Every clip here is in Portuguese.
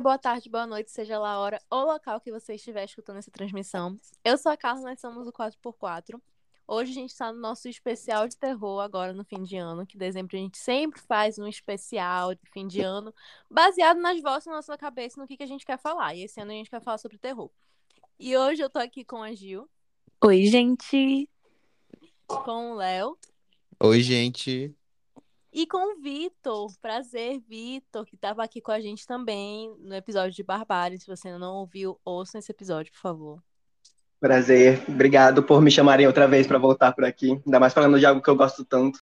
Dia, boa tarde, boa noite, seja lá a hora ou local que você estiver escutando essa transmissão. Eu sou a Carla, nós somos o 4x4. Hoje a gente está no nosso especial de terror, agora no fim de ano, que dezembro a gente sempre faz um especial de fim de ano, baseado nas vozes na nossa cabeça no que, que a gente quer falar. E esse ano a gente quer falar sobre terror. E hoje eu tô aqui com a Gil. Oi, gente. Com o Léo. Oi, gente. E com o Vitor. Prazer, Vitor, que estava aqui com a gente também no episódio de Barbárie. Se você ainda não ouviu, ouça esse episódio, por favor. Prazer. Obrigado por me chamarem outra vez para voltar por aqui. Ainda mais falando de algo que eu gosto tanto.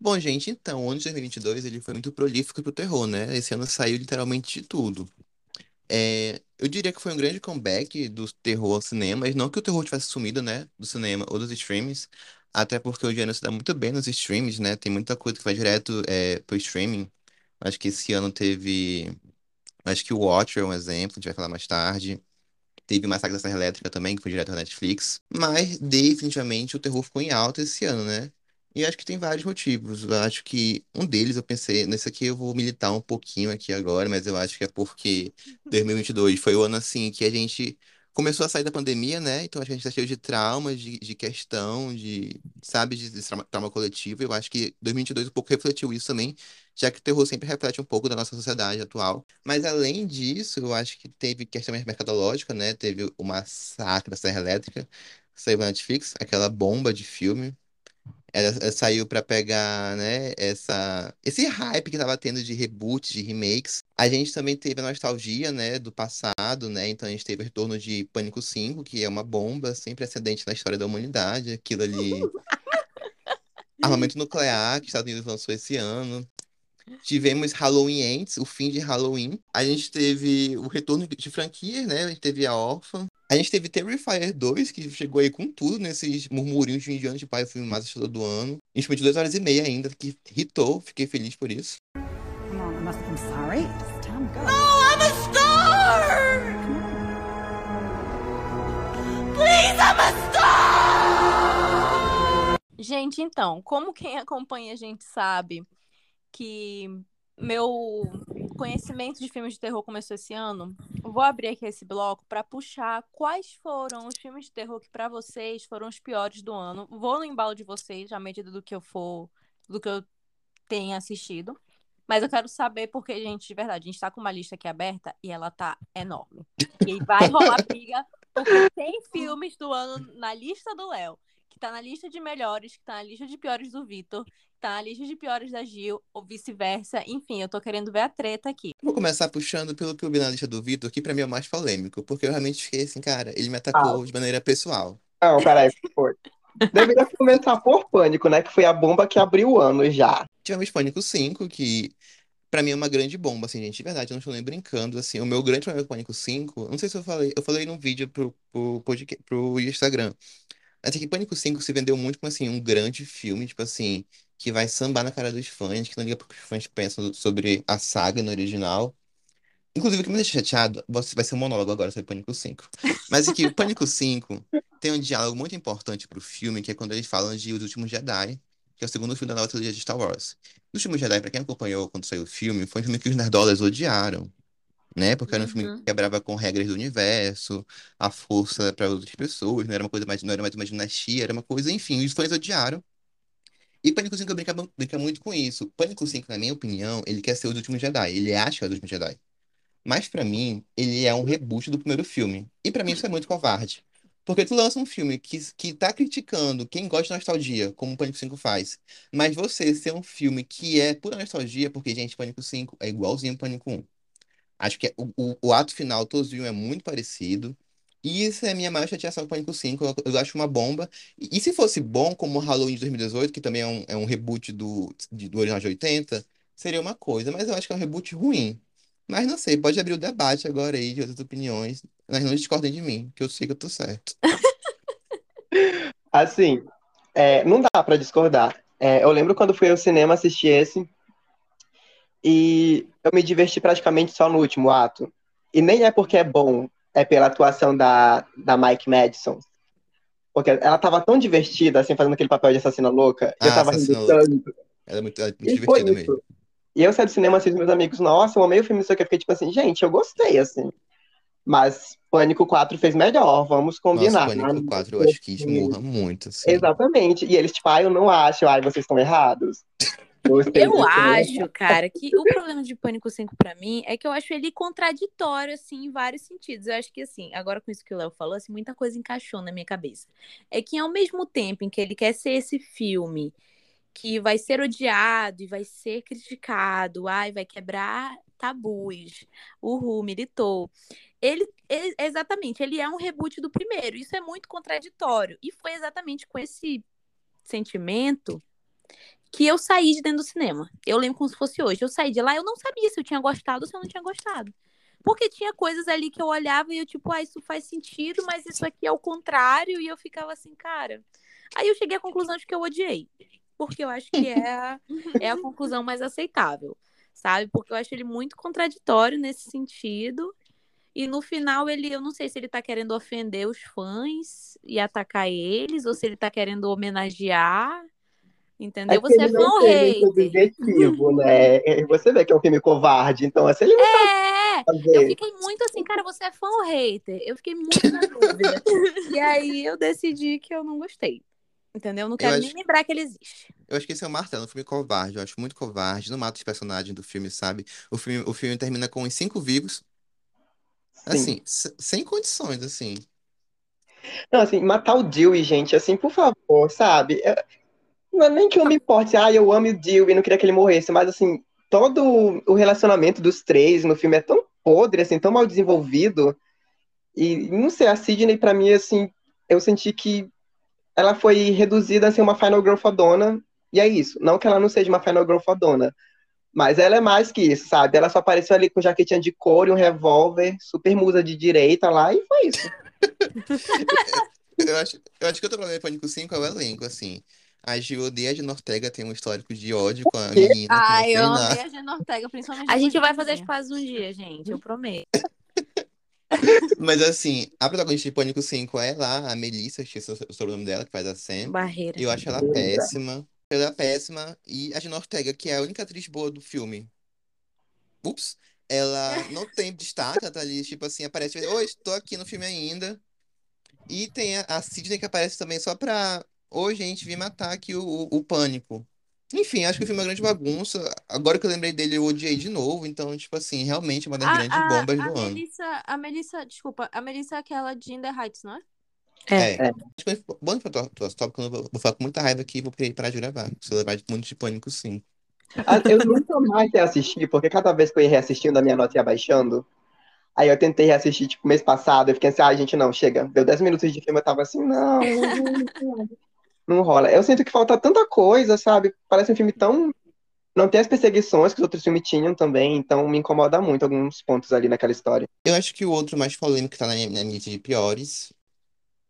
Bom, gente, então, o ano de 2022 ele foi muito prolífico pro terror, né? Esse ano saiu literalmente de tudo. É, eu diria que foi um grande comeback do terror ao cinema, mas não que o terror tivesse sumido, né, do cinema ou dos streams, até porque o gênero se dá muito bem nos streams, né? Tem muita coisa que vai direto é, pro streaming. Acho que esse ano teve. Acho que o Watcher é um exemplo, a gente vai falar mais tarde. Teve Massacre da Serra Elétrica também, que foi direto na Netflix. Mas, definitivamente, o terror ficou em alta esse ano, né? E acho que tem vários motivos. Eu acho que um deles, eu pensei, nesse aqui eu vou militar um pouquinho aqui agora, mas eu acho que é porque 2022 foi o ano assim que a gente começou a sair da pandemia, né? Então acho que a gente tá cheio de traumas, de, de questão, de, sabe, de, de trauma, trauma coletivo. Eu acho que 2022 um pouco refletiu isso também, já que o terror sempre reflete um pouco da nossa sociedade atual. Mas além disso, eu acho que teve questão mercadológica, né? Teve o massacre da Serra Elétrica, saiu na Netflix, aquela bomba de filme. Ela, ela saiu pra pegar, né, essa, esse hype que tava tendo de reboots, de remakes. A gente também teve a nostalgia, né, do passado, né? Então a gente teve o retorno de Pânico 5, que é uma bomba sem precedente na história da humanidade. Aquilo ali. Armamento nuclear, que os Estados Unidos lançou esse ano. Tivemos Halloween Ends, o fim de Halloween. A gente teve o retorno de franquias, né? A gente teve a Orphan. A gente teve Terrifier 2, que chegou aí com tudo nesses murmurinhos de fim de pai, o filme mais assustador do ano. Infelizmente, duas horas e meia ainda, que hitou, fiquei feliz por isso. I'm sorry. Go. Oh, I'm a star! Please, I'm a star! Gente, então, como quem acompanha a gente sabe que meu conhecimento de filmes de terror começou esse ano, vou abrir aqui esse bloco para puxar quais foram os filmes de terror que para vocês foram os piores do ano. Vou no embalo de vocês à medida do que eu for, do que eu tenha assistido. Mas eu quero saber porque, gente, de verdade, a gente tá com uma lista aqui aberta e ela tá enorme. E vai rolar briga porque tem filmes do ano na lista do Léo, que tá na lista de melhores, que tá na lista de piores do Vitor, tá na lista de piores da Gil, ou vice-versa. Enfim, eu tô querendo ver a treta aqui. Vou começar puxando pelo que eu vi na lista do Vitor, que pra mim é o mais polêmico, porque eu realmente fiquei assim, cara, ele me atacou de maneira pessoal. Não, peraí, foi. Deveria começar por Pânico, né? Que foi a bomba que abriu o ano já. Tivemos Pânico 5, que pra mim é uma grande bomba, assim, gente, de verdade, eu não estou nem brincando, assim, o meu grande problema com Pânico 5, não sei se eu falei, eu falei num vídeo pro, pro, podcast, pro Instagram, mas é que Pânico 5 se vendeu muito como, assim, um grande filme, tipo assim, que vai sambar na cara dos fãs, que não liga porque os fãs pensam sobre a saga no original. Inclusive, o que me deixa chateado, vai ser um monólogo agora sobre Pânico 5. Mas é que o Pânico 5 tem um diálogo muito importante pro filme, que é quando eles falam de Os Últimos Jedi, que é o segundo filme da nova trilogia de Star Wars. Os Últimos Jedi, pra quem acompanhou quando saiu o filme, foi um filme que os nerdolas odiaram, né? Porque era um filme Uhum. que quebrava com regras do universo, a força para outras pessoas, não era uma coisa mais, não era mais uma dinastia, era uma coisa, enfim, os fãs odiaram. E Pânico 5 brinca, brinca muito com isso. Pânico 5, na minha opinião, ele quer ser Os Últimos Jedi, ele acha que é Os Últimos Jedi. Mas pra mim, ele é um reboot do primeiro filme. E pra mim isso é muito covarde. Porque tu lança um filme que, que tá criticando quem gosta de nostalgia, como o Pânico 5 faz. Mas você ser um filme que é pura nostalgia, porque, gente, Pânico 5 é igualzinho ao Pânico 1. Acho que é- o, o, o ato final, todos viram, é muito parecido. E isso é a minha maior chateação com Pânico 5. Eu, eu acho uma bomba. E, e se fosse bom, como o Halloween de 2018, que também é um, é um reboot do, de- do original de 80, seria uma coisa. Mas eu acho que é um reboot ruim. Mas não sei, pode abrir o debate agora aí de outras opiniões. Mas não discordem de mim, que eu sei que eu tô certo. Assim, é, não dá pra discordar. É, eu lembro quando fui ao cinema assistir esse e eu me diverti praticamente só no último ato. E nem é porque é bom, é pela atuação da, da Mike Madison. Porque ela tava tão divertida, assim, fazendo aquele papel de assassina louca. e eu Ah, tava rindo tanto. Ela é muito, ela é muito divertida mesmo. isso. E eu saí do cinema, assim, com meus amigos, nossa, eu amei o filme, não sei o que. Eu fiquei tipo assim, gente, eu gostei, assim. Mas Pânico 4 fez melhor, vamos Nossa, combinar. Pânico 4 eu acho que esmurra muito, assim. Exatamente. E eles, tipo, ah, eu não acho, ai, vocês estão errados. Gostei Eu filme. acho, cara, que o problema de Pânico 5 pra mim é que eu acho ele contraditório, assim, em vários sentidos. Eu acho que, assim, agora com isso que o Léo falou, assim, muita coisa encaixou na minha cabeça. É que ao mesmo tempo em que ele quer ser esse filme que vai ser odiado e vai ser criticado, ai, vai quebrar tabus, uhul, militou. Ele, e- exatamente, ele é um reboot do primeiro. Isso é muito contraditório. E foi exatamente com esse sentimento que eu saí de dentro do cinema. Eu lembro como se fosse hoje. Eu saí de lá, eu não sabia se eu tinha gostado ou se eu não tinha gostado. Porque tinha coisas ali que eu olhava e eu, tipo, ah, isso faz sentido, mas isso aqui é o contrário. E eu ficava assim, cara. Aí eu cheguei à conclusão de que eu odiei. Porque eu acho que é a, é a conclusão mais aceitável, sabe? Porque eu acho ele muito contraditório nesse sentido. E no final ele, eu não sei se ele tá querendo ofender os fãs e atacar eles, ou se ele tá querendo homenagear. Entendeu? É Você é fã não ou hater? objetivo, né? Você vê que é um filme covarde, então assim, ele não É! Eu fiquei muito assim, cara, você é fã ou hater? Eu fiquei muito na dúvida. e aí eu decidi que eu não gostei. Entendeu? Não quero acho- nem lembrar que ele existe. Eu acho que esse é o martelo, um filme covarde. Eu acho muito covarde. Não mata os personagens do filme, sabe? O filme, o filme termina com os cinco vivos. Sim. Assim, se- sem condições, assim. Não, assim, matar o Dewey, gente, assim, por favor, sabe? Não é nem que eu me importe, ah, eu amo o Dewey, não queria que ele morresse, mas assim, todo o relacionamento dos três no filme é tão podre, assim, tão mal desenvolvido. E não sei, a Sidney, pra mim, assim, eu senti que ela foi reduzida a ser uma Final Girl fodona, e é isso. Não que ela não seja uma Final Girl fodona, mas ela é mais que isso, sabe? Ela só apareceu ali com jaquetinha de couro e um revólver, super musa de direita lá, e foi isso. Eu acho, eu acho que outro problema de Pânico 5 é o elenco, assim. A Gil odeia a Gina Ortega, tem um histórico de ódio com a menina. Ai, eu amei a Gina Ortega, principalmente A gente vai de fazer as pazes um dia, gente, eu prometo. Mas assim, a protagonista de Pânico 5 é lá, a Melissa, esqueci o o sobrenome dela, que faz a Sam. Barreira. Eu acho ela péssima. Ela é péssima. E a Gina Ortega, que é a única atriz boa do filme. Ups. Ela não tem destaque, ela tá ali, tipo assim, aparece. Oi, estou aqui no filme ainda. E tem a, a Sidney que aparece também só pra. Oi, gente, vim matar aqui o, o, o pânico. Enfim, acho que o filme é uma grande bagunça. Agora que eu lembrei dele, eu odiei de novo. Então, tipo assim, realmente é uma das A, grandes a, bombas a do ano. Melissa, a Melissa, desculpa, a Melissa é aquela de In the Heights, não é? É. É. Acho que bom pra tua tópico, eu vou, vou falar com muita raiva aqui e vou parar de gravar. Se eu levar muito de pânico, sim. Ah, Eu nunca mais reassisti, porque cada vez que eu ia reassistindo, a minha nota ia baixando. Aí eu tentei reassistir, tipo, mês passado, eu fiquei assim, ai, gente, não, chega. Deu 10 minutos de filme, eu tava assim, não, não, rola. Eu sinto que falta tanta coisa, sabe? Parece um filme tão... Não tem as perseguições que os outros filmes tinham também, então me incomoda muito alguns pontos ali naquela história. Eu acho que o outro mais polêmico que tá na minha, na lista de piores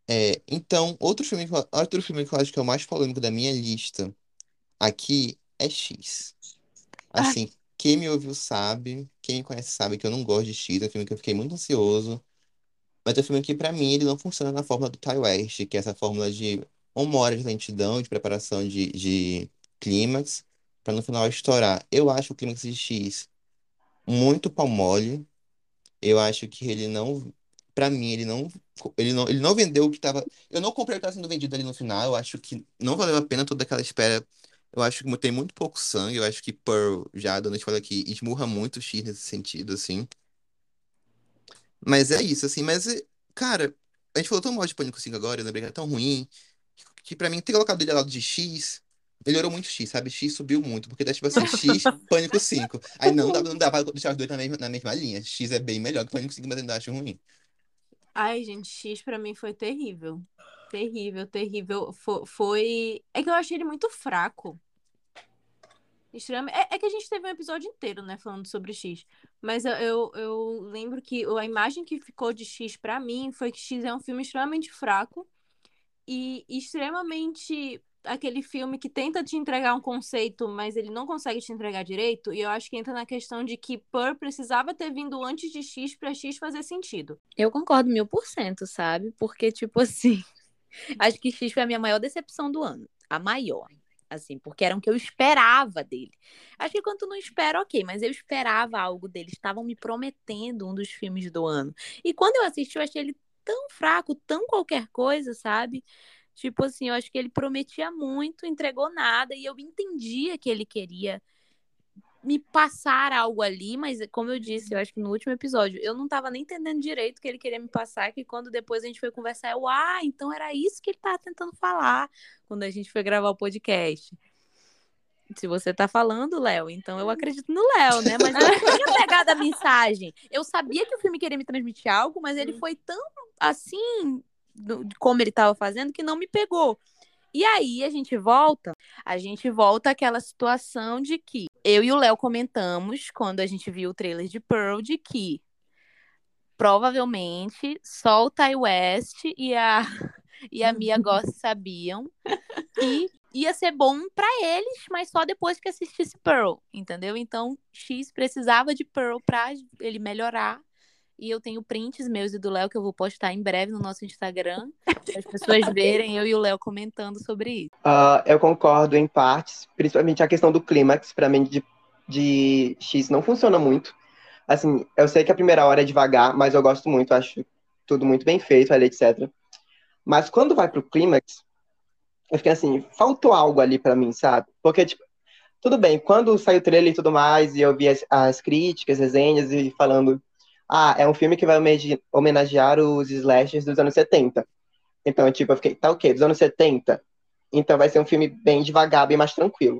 é. Então, outro filme, que eu- outro filme que eu acho que é o mais polêmico da minha lista aqui é X. Assim, quem me ouviu sabe, quem me conhece sabe que eu não gosto de X, é um filme que eu fiquei muito ansioso. Mas é um filme que, pra mim, ele não funciona na fórmula do Ty West, que é essa fórmula de uma hora de lentidão, de preparação de, de clímax, pra no final estourar. Eu acho o clímax de X muito pau mole. Eu acho que ele não. Pra mim, ele não. Ele não, ele não vendeu o que tava. Eu não comprei o que tava sendo vendido ali no final. Eu acho que não valeu a pena toda aquela espera. Eu acho que tem muito pouco sangue. Eu acho que Pearl, já dando spoiler aqui, esmurra muito o X nesse sentido, assim. Mas é isso, assim. Mas, cara, a gente falou tão mal de Pânico 5 agora, eu lembrei que era tão ruim, que pra mim ter colocado ele ao lado de X. Melhorou muito X, sabe? X subiu muito, porque tá tipo assim, X, Pânico 5. Aí não dá, não dá pra deixar os dois na mesma, na mesma linha. X é bem melhor que Pânico 5, mas ainda acho ruim. Ai, gente, X pra mim foi terrível. Terrível, terrível. Foi, foi... É que eu achei ele muito fraco. Extremamente. É, é que a gente teve um episódio inteiro, né, falando sobre X. Mas eu, eu, eu lembro que a imagem que ficou de X pra mim foi que X é um filme extremamente fraco e extremamente aquele filme que tenta te entregar um conceito, mas ele não consegue te entregar direito. E eu acho que entra na questão de que Pearl precisava ter vindo antes de X pra X fazer sentido. Eu concordo mil por cento, sabe? Porque, tipo assim, Acho que X foi a minha maior decepção do ano. A maior. Assim, porque era o que eu esperava dele. Acho que quando tu não espera, ok, mas eu esperava algo dele. Estavam me prometendo um dos filmes do ano. E quando eu assisti, eu achei ele tão fraco, tão qualquer coisa, sabe? Tipo assim, eu acho que ele prometia muito, entregou nada, e eu entendia que ele queria me passar algo ali, mas como eu disse, eu acho que no último episódio, eu não tava nem entendendo direito o que ele queria me passar, que quando depois a gente foi conversar, eu, ah, então era isso que ele tava tentando falar quando a gente foi gravar o podcast. Se você tá falando, Léo, então eu acredito no Léo, né? Mas eu não tinha pegado a mensagem. Eu sabia que o filme queria me transmitir algo, mas ele foi tão assim, do- como ele tava fazendo, que não me pegou. E aí a gente volta, a gente volta àquela situação de que eu e o Léo comentamos quando a gente viu o trailer de Pearl de que provavelmente só o Ty West e a e a Mia Goth sabiam que ia ser bom pra eles, mas só depois que assistisse Pearl, entendeu? Então X precisava de Pearl pra ele melhorar. E eu tenho prints meus e do Léo que eu vou postar em breve no nosso Instagram, para as pessoas verem eu e o Léo comentando sobre isso. Ah, eu concordo em partes, principalmente a questão do clímax, pra mim, de, de X não funciona muito. Assim, eu sei que a primeira hora é devagar, mas eu gosto muito, acho tudo muito bem feito ali, etc. Mas quando vai pro clímax, eu fiquei assim, faltou algo ali pra mim, sabe? Porque, tipo, tudo bem, quando saiu o trailer e tudo mais, e eu vi as, as críticas, resenhas, e falando, ah, é um filme que vai homenagear os slashers dos anos 70. Então, tipo, eu fiquei, tá ok, dos anos 70, então vai ser um filme bem devagar, bem mais tranquilo.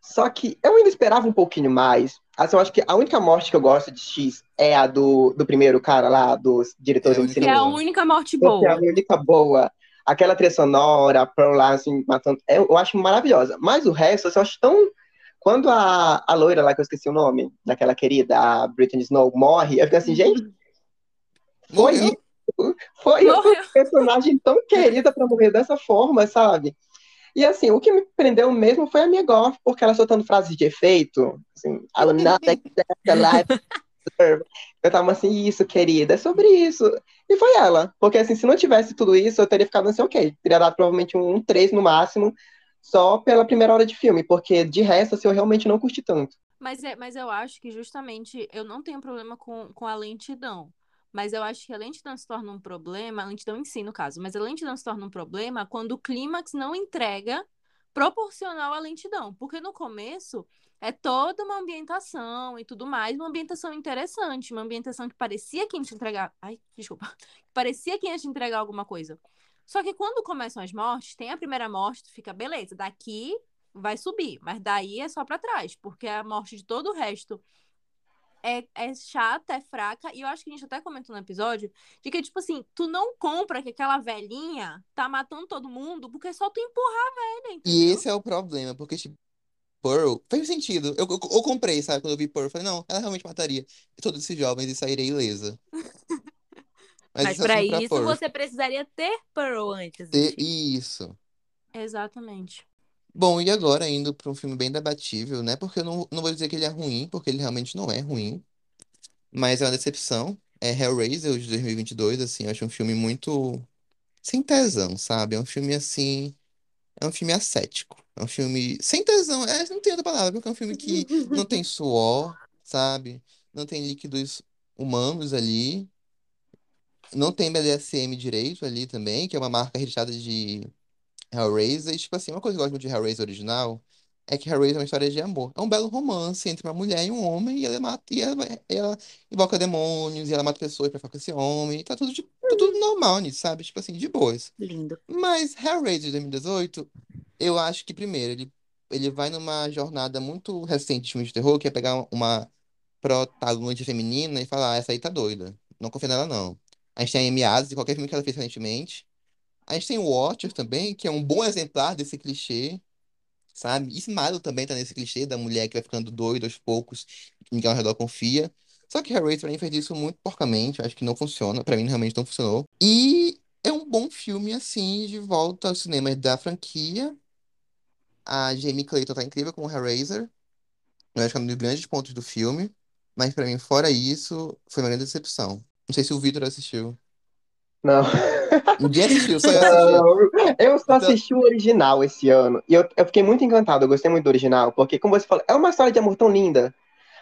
Só que eu ainda esperava um pouquinho mais. Assim, eu acho que a única morte que eu gosto de X é a do, do primeiro cara lá, dos diretores É a de única Que é a cinema. boa. única morte Porque é a boa. única boa. Aquela trilha sonora, a Pearl lá, assim, matando. Eu, eu acho maravilhosa. Mas o resto, assim, eu acho tão. Quando a, a loira lá, que eu esqueci o nome, daquela querida, a Britney Snow, morre, eu fico assim, gente, foi isso. Foi Morreu. uma personagem tão querida pra morrer dessa forma, sabe? E assim, o que me prendeu mesmo foi a minha Goth, porque ela soltando frases de efeito, assim, I will not life deserve. Eu tava assim, isso, querida, é sobre isso. E foi ela. Porque assim, se não tivesse tudo isso, eu teria ficado assim, ok. Teria dado provavelmente um 3 no máximo, só pela primeira hora de filme, porque de resto, assim, eu realmente não curti tanto. Mas, é, mas eu acho que justamente eu não tenho problema com, com a lentidão. Mas eu acho que a lentidão se torna um problema, a lentidão em si, no caso, mas a lentidão se torna um problema quando o clímax não entrega proporcional à lentidão. Porque no começo é toda uma ambientação e tudo mais, uma ambientação interessante, uma ambientação que parecia que ia te entregar. Ai, desculpa. Parecia que ia te entregar alguma coisa. Só que quando começam as mortes, tem a primeira morte, tu fica, beleza, daqui vai subir, mas daí é só pra trás, porque a morte de todo o resto é, é chata, é fraca, e eu acho que a gente até comentou no episódio, de que, tipo assim, tu não compra que aquela velhinha tá matando todo mundo, porque é só tu empurrar a velha, E entendeu? esse é o problema, porque, tipo, Pearl fez sentido. Eu, eu, eu comprei, sabe? Quando eu vi Pearl, eu falei, não, ela realmente mataria todos esses jovens e sairia ilesa. Mas, Mas pra isso Pearl. você precisaria ter Pearl antes. Ter- Chico. Isso. Exatamente. Bom, e agora indo pra um filme bem debatível, né? Porque eu não, não vou dizer que ele é ruim, porque ele realmente não é ruim. Mas é uma decepção. É Hellraiser, de 2022, assim, eu acho um filme muito sem tesão, sabe? É um filme assim. É um filme ascético. É um filme sem tesão. É, não tem outra palavra, porque é um filme que não tem suor, sabe? Não tem líquidos humanos ali. Não tem BDSM direito ali também, que é uma marca registrada de Hellraiser. E, tipo assim, uma coisa que eu gosto muito de Hellraiser original é que Hellraiser é uma história de amor. É um belo romance entre uma mulher e um homem, e ela mata, e ela, ela invoca demônios, e ela mata pessoas pra ficar com esse homem. E tá tudo, de- tá tudo normal nisso, sabe? Tipo assim, de boas. Lindo. Mas Hellraiser de 2018, eu acho que primeiro ele, ele vai numa jornada muito recente de filme de terror, que é pegar uma protagonista feminina e falar, ah, essa aí tá doida. Não confia nela, não. A gente tem a Amy Adams, de qualquer filme que ela fez recentemente. A gente tem o Watcher também, que é um bom exemplar desse clichê, sabe? E Smile também tá nesse clichê da mulher que vai ficando doida aos poucos, que ninguém ao redor confia. Só que Hellraiser pra mim fez isso muito porcamente, acho que não funciona, pra mim realmente não funcionou. E é um bom filme, assim, de volta aos cinemas da franquia. A Jamie Clayton tá incrível como Hellraiser. Eu acho que é um dos grandes pontos do filme. Mas pra mim, fora isso, foi uma grande decepção. Não sei se o Vitor assistiu. Não. Ninguém assistiu, só eu assisti. Não, eu só Então- assisti o original esse ano. E eu, eu fiquei muito encantado, eu gostei muito do original, porque, como você falou, é uma história de amor tão linda.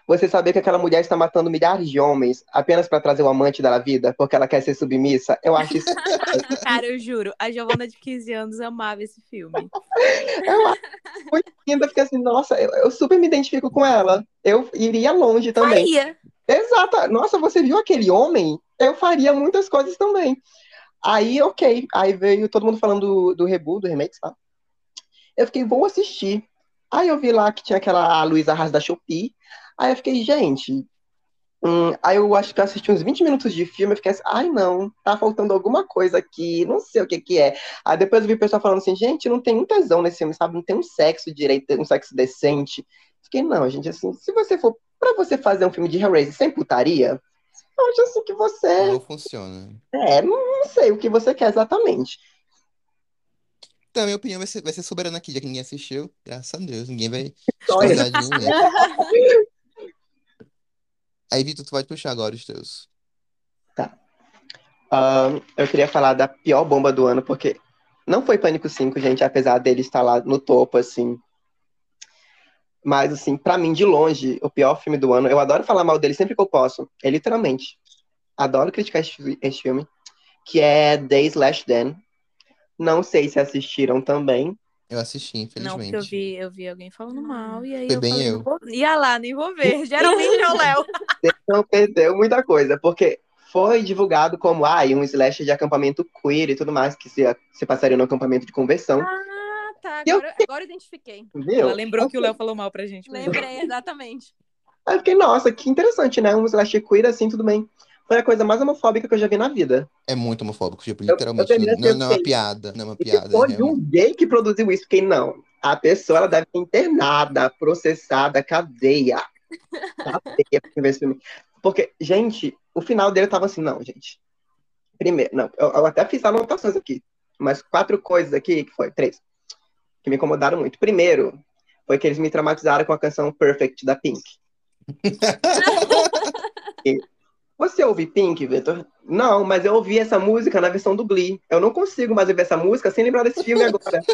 Você saber que aquela mulher está matando milhares de homens apenas para trazer o amante dela à vida, porque ela quer ser submissa, eu acho isso. Cara, eu juro, a Giovana de 15 anos amava esse filme. eu acho muito lindo. Eu fiquei assim, nossa, eu, eu super me identifico com ela. Eu iria longe também. Faria. Exato. Nossa, você viu aquele homem? Eu faria muitas coisas também. Aí, ok. Aí veio todo mundo falando do, do reboot, do remake, sabe? Eu fiquei, vou assistir. Aí eu vi lá que tinha aquela Luísa Arras da Shopee. Aí eu fiquei, gente. hum, aí eu acho que eu assisti uns 20 minutos de filme. Eu fiquei assim, ai não, tá faltando alguma coisa aqui. Não sei o que que é. Aí depois eu vi o pessoal falando assim, gente, não tem um tesão nesse filme, sabe? Não tem um sexo direito, um sexo decente. Fiquei, não, gente, assim, se você for pra você fazer um filme de Hellraiser sem putaria, eu acho assim que você. Não funciona. É, não, sei o que você quer exatamente. Então, a minha opinião vai ser, vai ser soberana aqui, já que ninguém assistiu. Graças a Deus, ninguém vai de né? Aí, Vitor, tu pode puxar agora os teus. Ahn, eu queria falar da pior bomba do ano, porque não foi Pânico 5, gente, apesar dele estar lá no topo, assim. Mas, assim, pra mim, de longe, o pior filme do ano, eu adoro falar mal dele sempre que eu posso. É literalmente. Adoro criticar esse, esse filme, que é The Slash Dan. Não sei se assistiram também. Eu assisti, Não, porque eu infelizmente. vi, eu vi alguém falando mal, e aí Foi eu bem falei, eu. não vou... Ia lá, nem vou ver. Geralmente é o Léo. Você não perdeu muita coisa, porque foi divulgado como ah, um slasher de acampamento queer e tudo mais, que se, se passaria no acampamento de conversão. Ah, tá. Eu- Agora, agora eu identifiquei. Viu? Ela lembrou que o Léo falou mal pra gente. mesmo. Lembrei, exatamente. Aí eu fiquei, nossa, que interessante, né? Um slasher queer assim, tudo bem. Foi a coisa mais homofóbica que eu já vi na vida. É muito homofóbico, tipo, Eu- eu literalmente. terminei Não, não é uma pensei- piada, não é uma E piada. foi é um gay que produziu isso, fiquei, não. A pessoa ela deve ser internada, processada, cadeia. Cadeia pra ver esse filme. Porque, gente, o final dele tava assim, não, gente. Primeiro, não, eu, eu até fiz anotações aqui, mas quatro coisas aqui, que foi, três, que me incomodaram muito. Primeiro, foi que eles me traumatizaram com a canção Perfect da Pink. Você ouve Pink, Vitor? Não, mas eu ouvi essa música na versão do Glee. Eu não consigo mais ouvir essa música sem lembrar desse filme agora.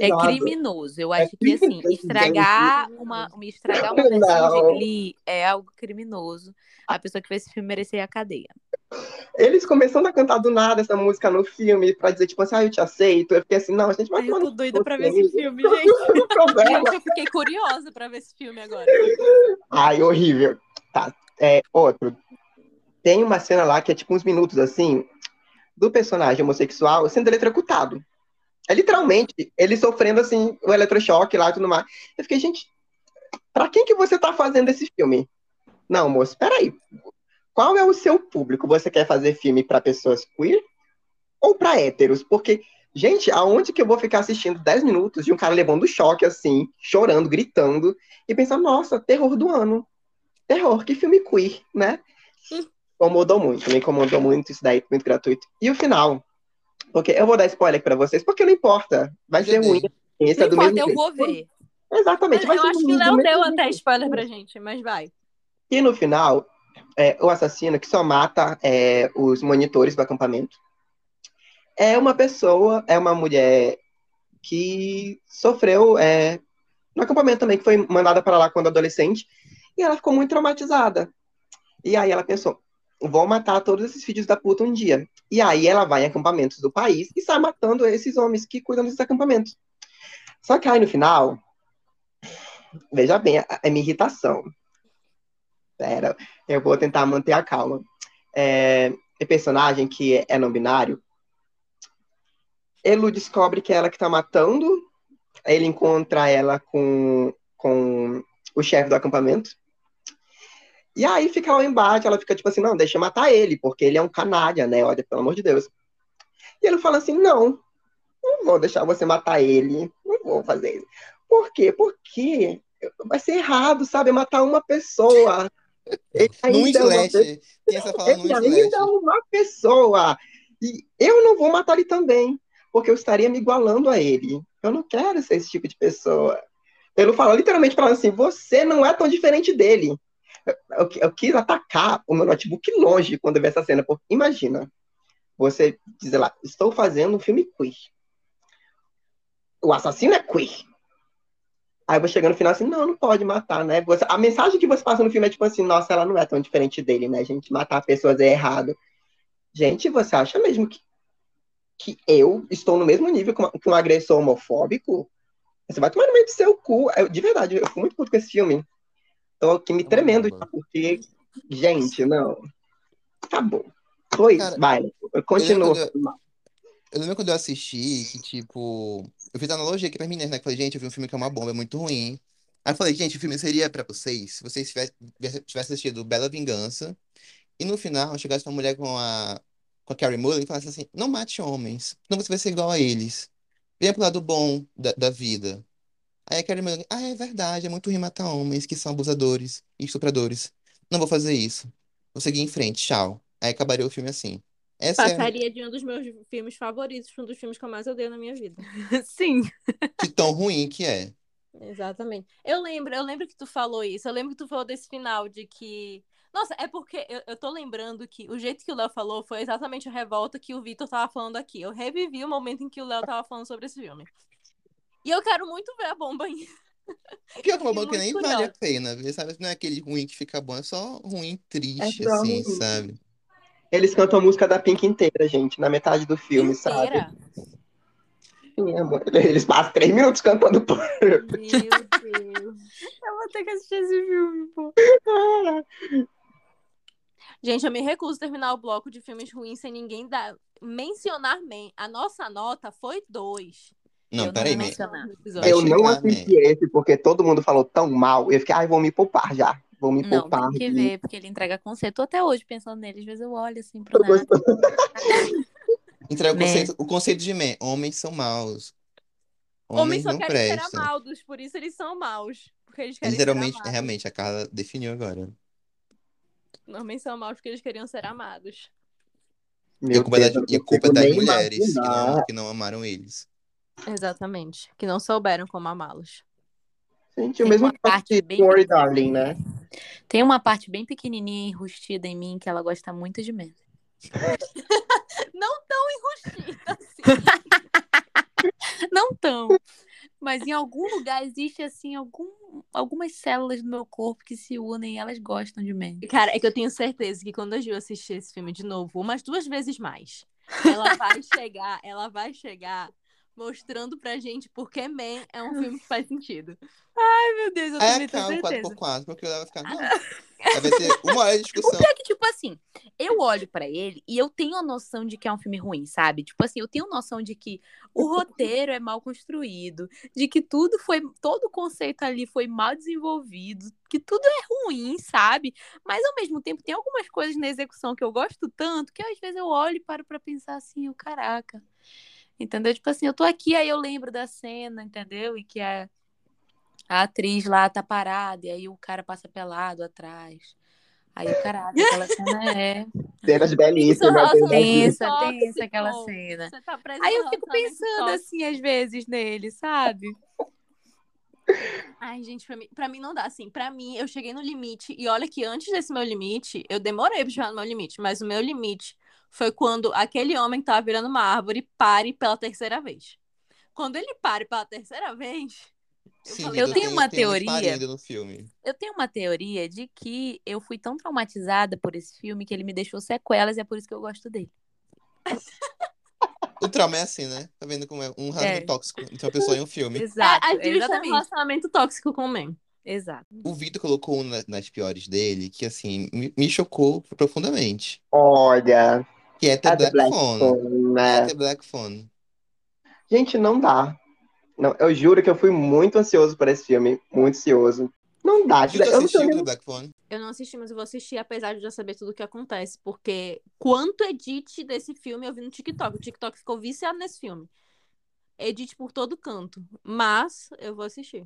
É criminoso. Eu É acho que, assim, estragar uma, uma- estragar uma versão Não. de Glee é algo criminoso. A pessoa que fez esse filme merecia a cadeia. Eles começando a cantar do nada essa música no filme pra dizer, tipo assim, ah, eu te aceito. Eu fiquei assim, não, gente, mas Ai, eu tô doida pra ver esse filme, gente. problema. Gente, eu fiquei curiosa pra ver esse filme agora. Ai, horrível. Tá, é, outro. Tem uma cena lá que é tipo uns minutos assim, do personagem homossexual sendo eletrocutado. É literalmente ele sofrendo assim o eletrochoque lá e tudo mais. Eu fiquei, gente, pra quem que você tá fazendo esse filme? Não, moço, peraí. Qual é o seu público? Você quer fazer filme pra pessoas queer ou pra héteros? Porque, gente, aonde que eu vou ficar assistindo 10 minutos de um cara levando choque assim, chorando, gritando e pensar, nossa, terror do ano. Terror, que filme queer, né? Incomodou muito, me incomodou muito isso daí, muito gratuito. E o final? Porque eu vou dar spoiler pra vocês, porque não importa. Vai ser ruim. Esse Não é do importa, mesmo eu vou ver. Exatamente. vai eu acho que o Léo deu até spoiler pra gente, mas vai. E no final, é, o assassino que só mata é, os monitores do acampamento é uma pessoa, é uma mulher que sofreu é, no acampamento também, que foi mandada para lá quando adolescente, e ela ficou muito traumatizada. E aí ela pensou, vou matar todos esses filhos da puta um dia. E aí ela vai em acampamentos do país e sai matando esses homens que cuidam desses acampamentos. Só que aí no final, veja bem a, a minha irritação. Pera, eu vou tentar manter a calma. É, personagem que é não binário, ele descobre que é ela que tá matando, ele encontra ela com, com o chefe do acampamento. E aí fica lá o embate, ela fica tipo assim, não, deixa eu matar ele, porque ele é um canalha, né? Olha, pelo amor de Deus. E ele fala assim, não, não vou deixar você matar ele, não vou fazer isso. Por quê? Porque vai ser errado, sabe? Matar uma pessoa. Ele Num é uma slash. Tem essa fala num ele ainda é uma pessoa. E eu não vou matar ele também, porque eu estaria me igualando a ele. Eu não quero ser esse tipo de pessoa. Ele fala literalmente ela assim: você não é tão diferente dele. Eu, eu quis atacar o meu notebook longe quando eu vi essa cena, porque imagina, você diz lá, estou fazendo um filme queer. O assassino é queer. Aí eu vou chegando no final assim, não, não pode matar, né? Você, a mensagem que você passa no filme é tipo assim, nossa, ela não é tão diferente dele, né? A gente matar pessoas é errado. Gente, você acha mesmo que, que eu estou no mesmo nível que um agressor homofóbico? Você vai tomar no meio do seu cu. Eu, de verdade, eu fico muito puto com esse filme. Tô aqui me tremendo, porque, gente, não. Acabou. Foi, Cara, vai, continua. Eu, eu lembro quando eu assisti que, tipo, eu fiz analogia aqui pra meninas, né? Que falei, gente, eu vi um filme que é uma bomba, é muito ruim. Aí eu falei, gente, o filme seria pra vocês se vocês tivessem tivesse assistido Bela Vingança e no final chegasse uma mulher com a, com a Carrie Mulligan e falasse assim: não mate homens, não você vai ser igual a eles. Venha pro lado bom da, da vida. Aí a Carrie Mulligan, ah, é verdade, é muito ruim matar homens que são abusadores e estupradores. Não vou fazer isso. Vou seguir em frente, tchau. Aí acabaria o filme assim. Essa é Passaria é... de um dos meus filmes favoritos, um dos filmes que eu mais odeio na minha vida. Sim. De tão ruim que é. Exatamente. Eu lembro, eu lembro que tu falou isso. Eu lembro que tu falou desse final de que. Nossa, é porque eu, eu tô lembrando que o jeito que o Léo falou foi exatamente a revolta que o Vitor tava falando aqui. Eu revivi o momento em que o Léo tava falando sobre esse filme. E eu quero muito ver a bomba ainda. Que é uma bomba que nem curiosa. vale a pena, sabe? Não é aquele ruim que fica bom, é só ruim triste, é assim, ruim. sabe? Eles cantam a música da Pink inteira, gente, na metade do filme, inteira? sabe? Sim, amor. Eles passam três minutos cantando. Meu Deus. eu vou ter que assistir esse filme, pô. Gente, eu me recuso a terminar o bloco de filmes ruins sem ninguém dar... mencionar men. A nossa nota foi dois. Não, peraí, me... Eu não assisti esse porque todo mundo falou tão mal. Eu fiquei, ai, vou me poupar já. Vou me não, poupar. Tem que ver, porque ele entrega conceito. Tô até hoje pensando nele. Às vezes eu olho assim pro nada. entrega o conceito, o conceito de man. Homens são maus. Homens, Homens só não querem prestam. ser amados, por isso eles são maus. Porque eles querem Literalmente, ser realmente, a Carla definiu agora. Homens são maus porque eles queriam ser amados. e a culpa, Deus, da, e a culpa das mulheres que não, que não amaram eles. Exatamente. Que não souberam como amá-los. Gente, o mesmo parte de Story Darling, né? Tem uma parte bem pequenininha enrustida em mim que ela gosta muito de mim. não tão enrustida assim. não tão. Mas em algum lugar existe, assim, algum, algumas células do meu corpo que se unem e elas gostam de mim. Cara, é que eu tenho certeza que quando a Ju assistir esse filme de novo, umas duas vezes mais, ela vai chegar, ela vai chegar mostrando pra gente porque Man é um filme que faz sentido. Ai, meu Deus, eu é, também tenho certeza. 4x4, porque ela vai ficar... Não. vai ser uma hora de discussão. O pior é que, tipo assim, eu olho para ele e eu tenho a noção de que é um filme ruim, sabe? Tipo assim, eu tenho noção de que o roteiro é mal construído, de que tudo foi... Todo o conceito ali foi mal desenvolvido, que tudo é ruim, sabe? Mas, ao mesmo tempo, tem algumas coisas na execução que eu gosto tanto que, às vezes, eu olho e paro pra pensar assim, o caraca... Entendeu? Tipo assim, eu tô aqui, aí eu lembro da cena, entendeu? E que a, a atriz lá tá parada, e aí o cara passa pelado atrás. Aí o caraca, aquela cena é. Cenas belíssimas. Tensa, tensa aquela cena. Tá aí eu fico pensando assim, às vezes, nele, sabe? Ai, gente, pra mim, pra mim não dá assim. Pra mim, eu cheguei no limite. E olha que antes desse meu limite, eu demorei pra chegar no meu limite, mas o meu limite foi quando aquele homem que tava virando uma árvore pare pela terceira vez. Quando ele pare pela terceira vez. Eu, Sim, falei, eu tenho uma teoria. No filme. Eu tenho uma teoria de que eu fui tão traumatizada por esse filme que ele me deixou sequelas e é por isso que eu gosto dele. O trauma é assim, né? Tá vendo como é um relacionamento é. tóxico entre uma pessoa e um filme. Exato. É, a gente é um relacionamento tóxico com o Man. Exato. O Vitor colocou um nas piores dele que, assim, me chocou profundamente. Olha. Que é The, é Black, Black Phone. Phone né? É The Black Phone. Gente, não dá. Não, eu juro que eu fui muito ansioso por esse filme. Muito ansioso. Não dá. Você eu assistiu The Black Phone? Eu não assisti, mas eu vou assistir, apesar de já saber tudo o que acontece. Porque quanto edit desse filme eu vi no TikTok. O TikTok ficou viciado nesse filme. Edit por todo canto. Mas eu vou assistir.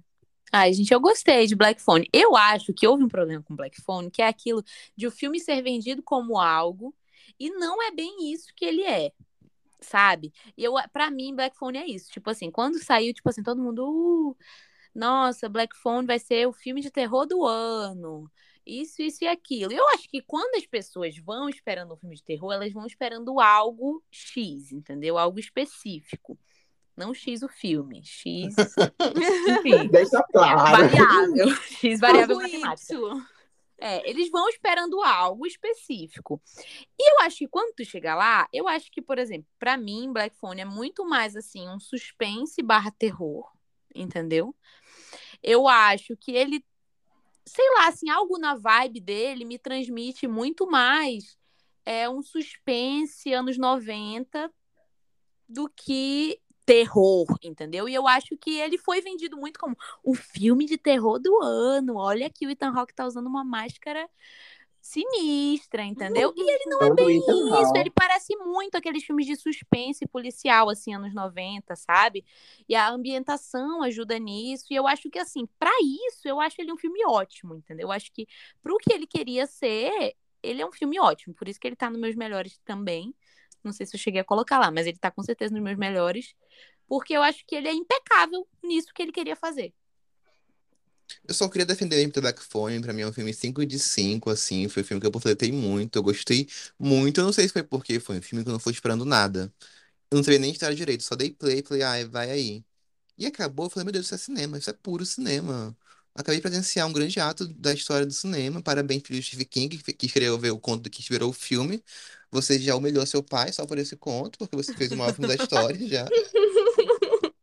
Ai, gente, eu gostei de Black Phone. Eu acho que houve um problema com Black Phone, que é aquilo de o filme ser vendido como algo e não é bem isso que ele é, sabe? E eu, para mim, Black Phone é isso. Tipo assim, quando saiu, tipo assim, todo mundo, uh, nossa, Black Phone vai ser o filme de terror do ano. isso, isso e aquilo. Eu acho que quando as pessoas vão esperando um filme de terror, elas vão esperando algo X, entendeu? Algo específico. Não X o filme, X, enfim, Deixa claro. variável. X variável matemática. Y. É, eles vão esperando algo específico. E eu acho que quando tu chegar lá, eu acho que, por exemplo, pra mim, Black Phone é muito mais assim, um suspense barra terror, entendeu? Eu acho que ele, sei lá, assim, algo na vibe dele me transmite muito mais é um suspense anos 90 do que terror, entendeu? E eu acho que ele foi vendido muito como o filme de terror do ano. Olha aqui o Ethan Hawke tá usando uma máscara sinistra, entendeu? E ele não é bem isso, ele parece muito aqueles filmes de suspense policial, assim, anos 90, sabe? E a ambientação ajuda nisso, e eu acho que, assim, pra isso, eu acho ele um filme ótimo, entendeu? Eu acho que pro que ele queria ser, ele é um filme ótimo, por isso que ele tá nos meus melhores também. Não sei se eu cheguei a colocar lá, mas ele tá com certeza nos meus melhores, porque eu acho que ele é impecável nisso que ele queria fazer. Eu só queria defender The Black Phone, pra mim é um filme 5 de 5, assim, foi um filme que eu panfletei muito, eu gostei muito, eu não sei se foi porque foi um filme que eu não fui esperando nada. Eu não sabia nem história direito, só dei play, falei, ai, vai aí. E acabou, eu falei, meu Deus, isso é cinema, isso é puro cinema. Acabei de presenciar um grande ato da história do cinema, parabéns pro Stephen King, que escreveu o conto que virou o filme. Você já humilhou seu pai só por esse conto, porque você fez o maior filme da história já.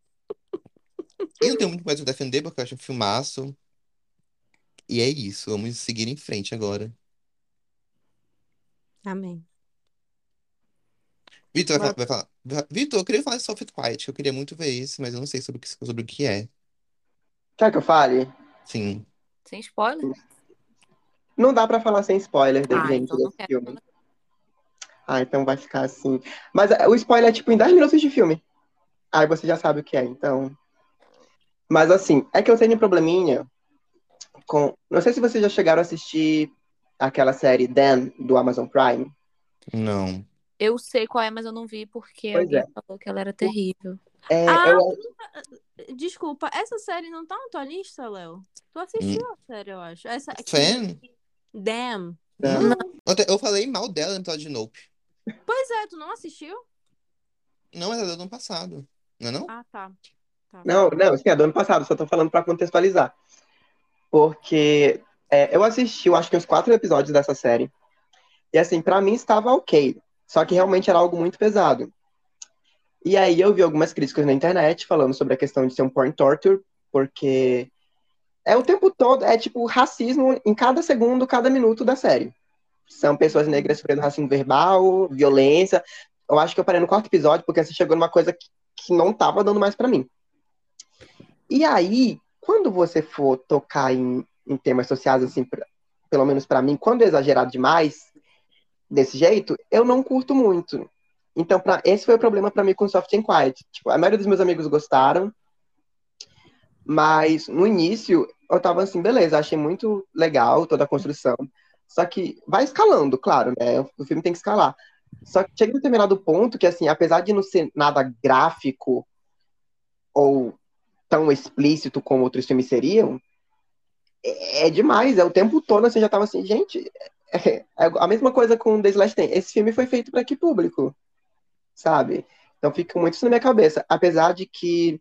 E não tenho muito mais o que defender, porque eu acho um filmaço. E é isso, vamos seguir em frente agora. Amém. Vitor vai, vai falar. Vitor, eu queria falar de Soft Quiet, que eu queria muito ver esse, mas eu não sei sobre o que, sobre o que é. Quer que eu fale? Sim. Sem spoiler? Não dá pra falar sem spoiler, Ah, gente, então desse quero. filme. Ah, então vai ficar assim. Mas é, o spoiler é tipo em 10 minutos de filme. Aí você já sabe o que é, então. Mas assim, é que eu tenho um probleminha com. Não sei se vocês já chegaram a assistir aquela série Dan do Amazon Prime. Não. Eu sei qual é, mas eu não vi porque Pois alguém é. falou que ela era terrível. É, Ah, eu- Desculpa, essa série não tá na tua lista, Léo? Tu assistiu a série, eu acho. Essa aqui, Fan? Damn. Dan- Eu, falei mal dela no episódio de Nope. Pois é, tu não assistiu? Não, mas é do ano passado. Não é não? Ah, tá. Tá. Não, não, sim, é do ano passado, só tô falando pra contextualizar. Porque é, eu assisti, eu acho que uns quatro episódios dessa série. E assim, pra mim estava ok. Só que realmente era algo muito pesado. E aí eu vi algumas críticas na internet falando sobre a questão de ser um porn torture, porque é o tempo todo, é tipo racismo em cada segundo, cada minuto da série. São pessoas negras sofrendo racismo verbal, violência. Eu acho que eu parei no quarto episódio, porque você chegou numa coisa que, que não tava dando mais pra mim. E aí, quando você for tocar em, em temas sociais, assim, pra- pelo menos pra mim, quando é exagerado demais, desse jeito, eu não curto muito. Então, pra, esse foi o problema pra mim com Soft and Quiet. Tipo, a maioria dos meus amigos gostaram, mas no início eu tava assim, beleza, achei muito legal toda a construção. Só que vai escalando, claro, né? O filme tem que escalar. Só que chega em determinado ponto que, assim, apesar de não ser nada gráfico ou tão explícito como outros filmes seriam, é, é demais, é o tempo todo, assim, já tava assim, gente, é, é a mesma coisa com The Last Stand. Esse filme foi feito para que público, sabe? Então fica muito isso na minha cabeça. Apesar de que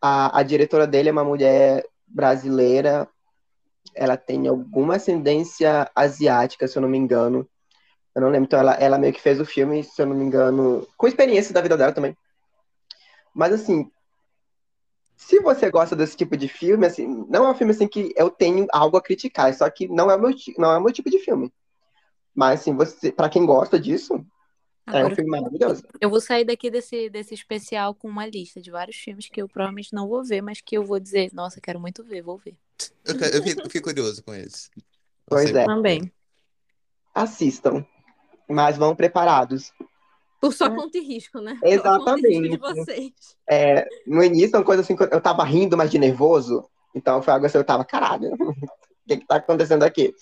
a, a diretora dele é uma mulher brasileira, ela tem alguma ascendência asiática, se eu não me engano. Eu não lembro, então ela, ela meio que fez o filme, se eu não me engano, com experiência da vida dela também. Mas assim, se você gosta desse tipo de filme, assim, não é um filme assim que eu tenho algo a criticar, só que não é o meu, não é o meu tipo de filme. Mas assim, você, para quem gosta disso, é um Agora, filme maravilhoso. eu vou sair daqui desse, desse especial com uma lista de vários filmes que eu provavelmente não vou ver, mas que eu vou dizer, nossa, quero muito ver, vou ver. Eu, eu fiquei, eu fiquei curioso com esse. Pois é. Também. Assistam, mas vão preparados. Por sua É. conta e risco, né? Exatamente. vocês. É, no início, uma coisa assim, eu tava rindo, mas de nervoso. Então foi algo assim, eu tava, caralho, o que que tá acontecendo aqui? Eu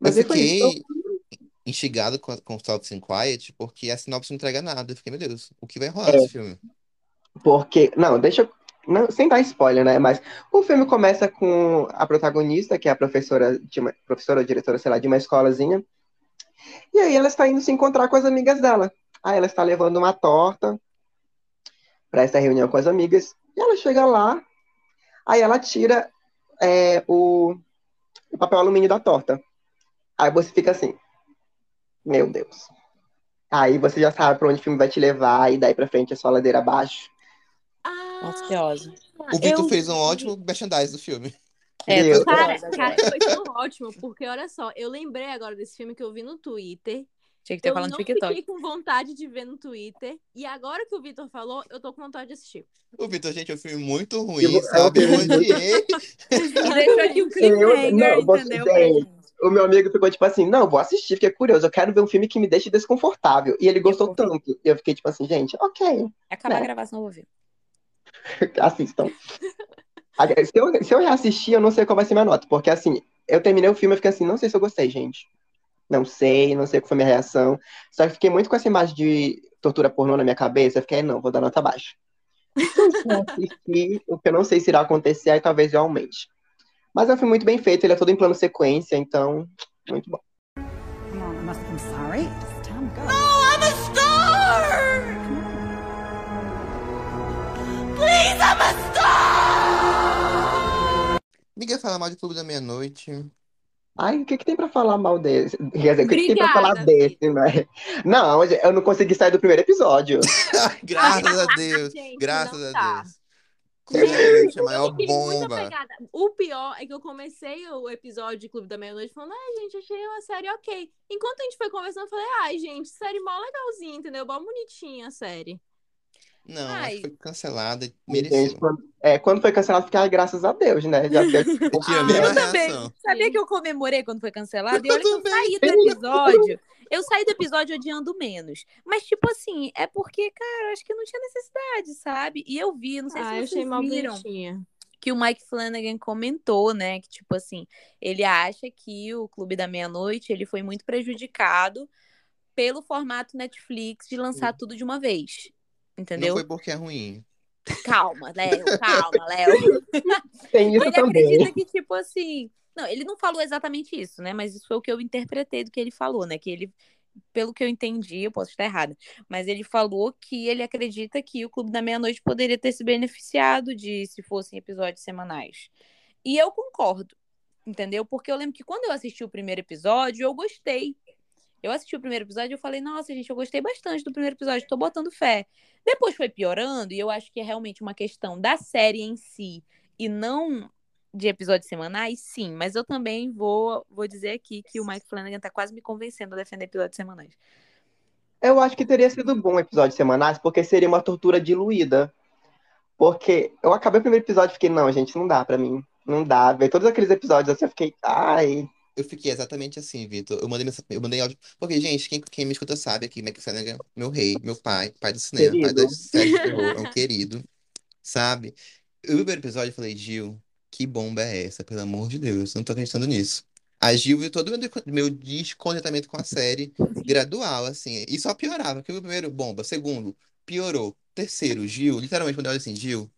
Mas aí foi isso. Instigado com, com Soft and Quiet porque a sinopse não entrega nada. Eu fiquei, meu Deus, o que vai rolar É. nesse filme? Porque, não, deixa eu. não, sem dar spoiler, né? Mas o filme começa com a protagonista, que é a professora, de uma, professora ou diretora, sei lá, de uma escolazinha. E aí ela está indo se encontrar com as amigas dela. Aí ela está levando uma torta para essa reunião com as amigas. E ela chega lá, aí ela tira é, o, o papel alumínio da torta. Aí você fica assim, meu Deus. Aí você já sabe para onde o filme vai te levar, e daí pra frente é só ladeira abaixo. Ah, Ansiosa. O Vitor eu fez um ótimo merchandise do filme. É, Meu Cara, cara, foi tão ótimo, porque olha só, eu lembrei agora desse filme que eu vi no Twitter. Tinha que ter Eu falado não no TikTok. fiquei com vontade de ver no Twitter. E agora que o Vitor falou, eu tô com vontade de assistir. O Vitor, gente, é um filme muito Eu ruim, vou- sabe? Eu eu vou- odiei. E deixou aqui o Eu- você- entendeu? Pra gente, gente. O meu amigo ficou tipo assim, não, vou assistir, fiquei curioso, eu quero ver um filme que me deixe desconfortável. E ele gostou tanto. E eu fiquei tipo assim, gente, ok, Acabar né? a gravação, eu vou ver. assistam. Se eu, se eu reassistir, eu não sei qual vai ser minha nota, porque assim, eu terminei o filme e fiquei assim, não sei se eu gostei, gente. Não sei, não sei qual foi a minha reação. Só que fiquei muito com essa imagem de tortura pornô na minha cabeça, eu fiquei, não, vou dar nota baixa. Se eu assistir, o que eu não sei se irá acontecer, aí talvez eu aumente. Mas é um filme muito bem feito, ele é todo em plano sequência, então, muito bom. Sorry. Time go. Oh, I'm a star! Please, I'm a star! Ninguém fala mal de Clube da Meia-Noite. Ai, o que que tem pra falar mal desse? Quer dizer, o que que tem pra falar desse, né? Não, eu não consegui sair do primeiro episódio. Graças a Deus. Gente, Graças a tá. Deus. Meia-Noite é a maior Eu fiquei muito bomba. apegada. O pior é que eu comecei o episódio de Clube da Meia-Noite falando, ai, gente, achei uma série ok. Enquanto a gente foi conversando, eu falei, ai, gente, série mó legalzinha, entendeu? Mó bonitinha a série. Não, Ai. foi cancelada Gente, mereceu. quando, é, quando foi cancelado, fiquei, graças a Deus, né? Já Ah, mesma eu também. Sabia que eu comemorei quando foi cancelado? E olha que eu saí do episódio. Eu saí do episódio odiando menos. Mas, tipo assim, é porque, cara, acho que não tinha necessidade, sabe? E eu vi, não sei Ah, se vocês viram, bonitinha. que o Mike Flanagan comentou, né? Que, tipo assim, ele acha que o Clube da Meia-Noite ele foi muito prejudicado pelo formato Netflix de lançar tudo de uma vez. Não Entendeu? foi porque é ruim. Calma, Léo, calma, Léo. tem isso ele também. acredita que, tipo assim. Não, ele não falou exatamente isso, né? Mas isso foi o que eu interpretei do que ele falou, né? Que ele, pelo que eu entendi, eu posso estar errada, mas ele falou que ele acredita que o Clube da Meia-Noite poderia ter se beneficiado de se fossem episódios semanais. E eu concordo, entendeu? Porque eu lembro que quando eu assisti o primeiro episódio, eu gostei. Eu assisti o primeiro episódio e eu falei, nossa, gente, eu gostei bastante do primeiro episódio, tô botando fé. Depois foi piorando, e eu acho que é realmente uma questão da série em si e não de episódios semanais, sim. Mas eu também vou, vou dizer aqui que o Mike Flanagan tá quase me convencendo a defender episódios semanais. Eu acho que teria sido bom episódios semanais, porque seria uma tortura diluída. Porque eu acabei o primeiro episódio e fiquei, não, gente, não dá pra mim. Não dá. Ver todos aqueles episódios assim, eu fiquei, ai. Eu fiquei exatamente assim, Vitor. Eu mandei, eu mandei áudio. Porque, gente, quem, quem me escuta sabe aqui, Mac Flanagan, meu rei, meu pai, pai do cinema, pai Querido. das séries de terror, é um querido. Sabe? Eu vi o primeiro episódio e falei, Gil, que bomba é essa? Pelo amor de Deus, eu não tô acreditando nisso. A Gil viu todo o meu, meu descontentamento com a série gradual, assim. E só piorava. Porque o primeiro, bomba. Segundo, piorou. Terceiro, Gil, literalmente, quando eu olho assim, Gil,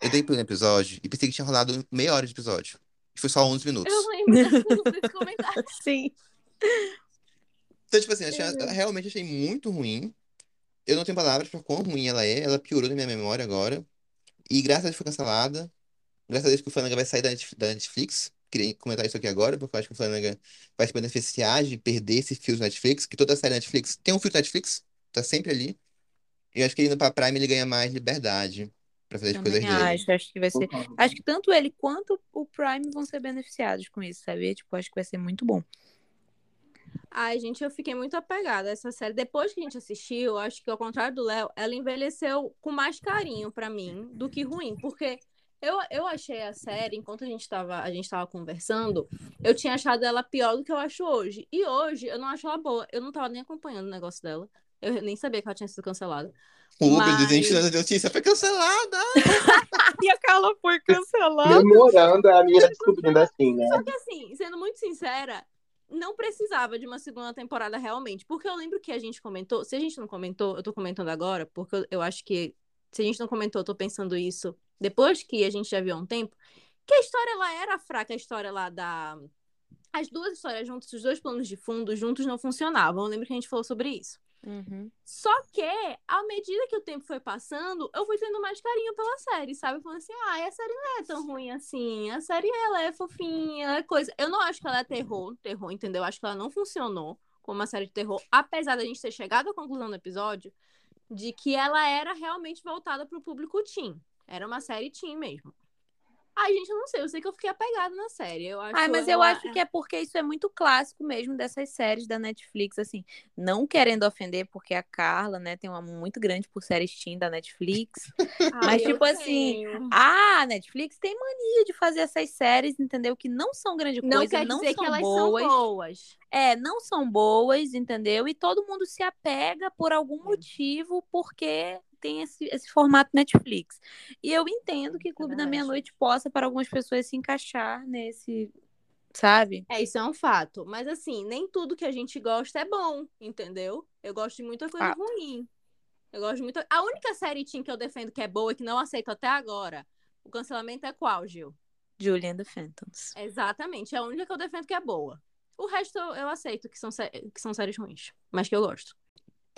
eu dei play no episódio e pensei que tinha rolado meia hora de episódio. E foi só 11 minutos. Eu lembro desse comentário. Sim. Então, tipo assim, eu achei- eu realmente achei muito ruim. Eu não tenho palavras pra quão ruim ela é. Ela piorou na minha memória agora. E graças a Deus foi cancelada. Graças a Deus que o Flanagan vai sair da Netf- da Netflix. Queria comentar isso aqui agora, porque eu acho que o Flanagan vai se beneficiar de perder esse fio do Netflix, que toda série Netflix tem um fio do Netflix, tá sempre ali. E eu acho que ele indo pra Prime ele ganha mais liberdade pra fazer as coisas Também dele. acho, acho que vai ser. Acho que tanto ele quanto o Prime vão ser beneficiados com isso, sabe? Tipo, acho que vai ser muito bom. Ai, gente, eu fiquei muito apegada a essa série. Depois que a gente assistiu, eu acho que ao contrário do Léo, ela envelheceu com mais carinho pra mim do que ruim, porque eu, eu achei a série, enquanto a gente tava, a gente tava conversando, eu tinha achado ela pior do que eu acho hoje. E hoje eu não acho ela boa. Eu não tava nem acompanhando o negócio dela. Eu nem sabia que ela tinha sido cancelada. O Uber Mas- desistiu da notícia foi cancelada. E a Carla foi cancelada. Demorando a menina descobrindo assim, né? Só que assim, sendo muito sincera, não precisava de uma segunda temporada realmente. Porque eu lembro que a gente comentou. Se a gente não comentou, eu tô comentando agora, porque eu, eu acho que se a gente não comentou, eu tô pensando isso, depois que a gente já viu há um tempo, que a história ela era fraca, a história lá da. As duas histórias juntas, os dois planos de fundo juntos não funcionavam. Eu lembro que a gente falou sobre isso. Uhum. Só que, à medida que o tempo foi passando, eu fui tendo mais carinho pela série, sabe? Falando assim, ah, a série não é tão ruim assim. A série, ela é fofinha, ela é coisa... Eu não acho que ela é terror, terror, entendeu? Eu acho que ela não funcionou como uma série de terror, apesar da gente ter chegado à conclusão do episódio de que ela era realmente voltada pro público teen. Era uma série teen mesmo. Ai, gente, eu não sei. Eu sei que eu fiquei apegada na série. Eu acho Ai, mas eu ela- acho que é porque isso é muito clássico mesmo dessas séries da Netflix, assim, não querendo ofender, porque a Carla, né, tem uma muito grande por séries teen da Netflix. Ai, mas, eu tipo assim. A Netflix tem mania de fazer essas séries, entendeu? Que não são grande Não coisa, quer não dizer são que elas boas. são boas. É, não são boas, entendeu? E todo mundo se apega por algum motivo, porque tem esse, esse formato Netflix. E eu entendo que Clube da. Meia-Noite possa, para algumas pessoas, se encaixar nesse, sabe? É, isso é um fato. Mas assim, nem tudo que a gente gosta é bom, entendeu? Eu gosto de muita coisa ruim. Eu gosto muito. A única série teen que eu defendo que é boa e que não aceito até agora, o cancelamento é qual, Gil? Julian the Phantoms. Exatamente, é a única que eu defendo que é boa. O resto eu, eu aceito que são, sé- que são séries ruins, mas que eu gosto.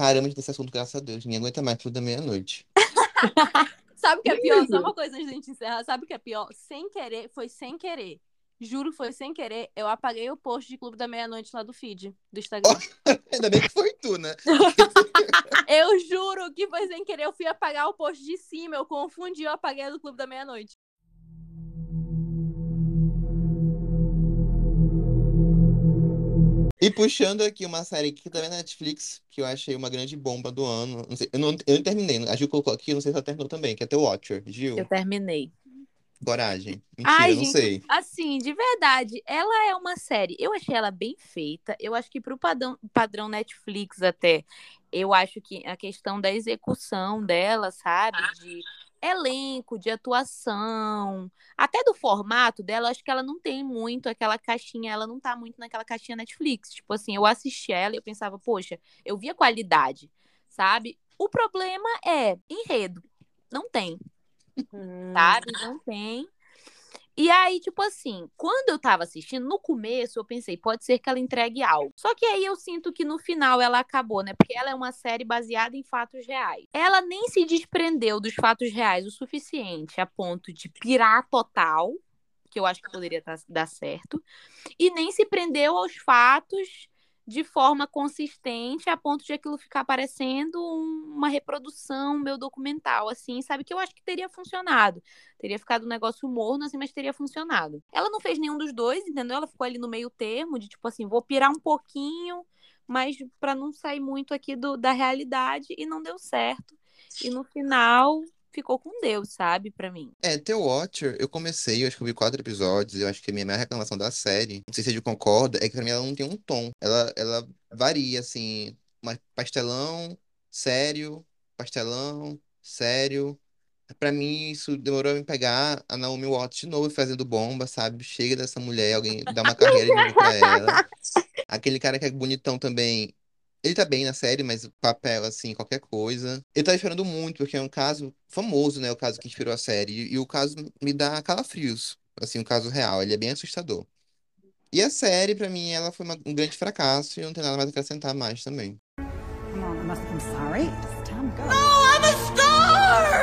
Paramos desse assunto, graças a Deus. Ninguém aguenta mais tudo da meia-noite. Sabe o que é pior? Só uma coisa antes da gente encerrar. Sabe o que é pior? Sem querer, foi sem querer. Juro que foi sem querer. Eu apaguei o post de Clube da Meia-Noite lá do feed do Instagram. Ainda bem que foi tu, né? Eu juro que foi sem querer. Eu fui apagar o post de cima. Eu confundi, eu apaguei a do Clube da Meia-Noite. E puxando aqui uma série que também é Netflix, que eu achei uma grande bomba do ano. Não sei, eu, não, eu não terminei. A Gil colocou aqui, não sei se ela terminou também, que é The Watcher. Gil, Eu terminei. coragem. Mentira, Ai, não gente, sei. Assim, de verdade, ela é uma série. Eu achei ela bem feita. Eu acho que pro padrão, padrão Netflix até, eu acho que a questão da execução dela, sabe? De elenco, de atuação, até do formato dela, acho que ela não tem muito aquela caixinha, ela não tá muito naquela caixinha Netflix. Tipo assim, eu assisti ela e eu pensava, poxa, eu vi a qualidade, sabe? O problema é enredo. Não tem sabe? Não tem. E aí, tipo assim, quando eu tava assistindo, no começo eu pensei, pode ser que ela entregue algo. Só que aí eu sinto que no final ela acabou, né? Porque ela é uma série baseada em fatos reais. Ela nem se desprendeu dos fatos reais o suficiente a ponto de pirar total, que eu acho que poderia dar certo, e nem se prendeu aos fatos de forma consistente a ponto de aquilo ficar parecendo um- uma reprodução meu documental, assim, sabe? Que eu acho que teria funcionado. Teria ficado um negócio morno, assim, mas teria funcionado. Ela não fez nenhum dos dois, entendeu? Ela ficou ali no meio termo, de tipo assim, vou pirar um pouquinho, mas pra não sair muito aqui do, da realidade, e não deu certo. E no final ficou com Deus, sabe? Pra mim. É, The Watcher, eu comecei, eu acho que eu vi quatro episódios, eu acho que a minha maior reclamação da série, não sei se a gente concorda, é que pra mim ela não tem um tom. Ela, ela varia, assim, mas pastelão, sério, pastelão, sério. Pra mim, isso demorou a me pegar a Naomi Watts de novo fazendo bomba, sabe? Chega dessa mulher, alguém dá uma carreira de novo pra ela. Aquele cara que é bonitão também, ele tá bem na série, mas o papel, assim, qualquer coisa. Eu tava esperando muito, porque é um caso famoso, né? O caso que inspirou a série. E, e o caso me dá calafrios, assim, o caso real. Ele é bem assustador. E a série, pra mim, ela foi uma- um grande fracasso e eu não tenho nada mais a acrescentar mais também. Sorry. It's time to go. I'm a star!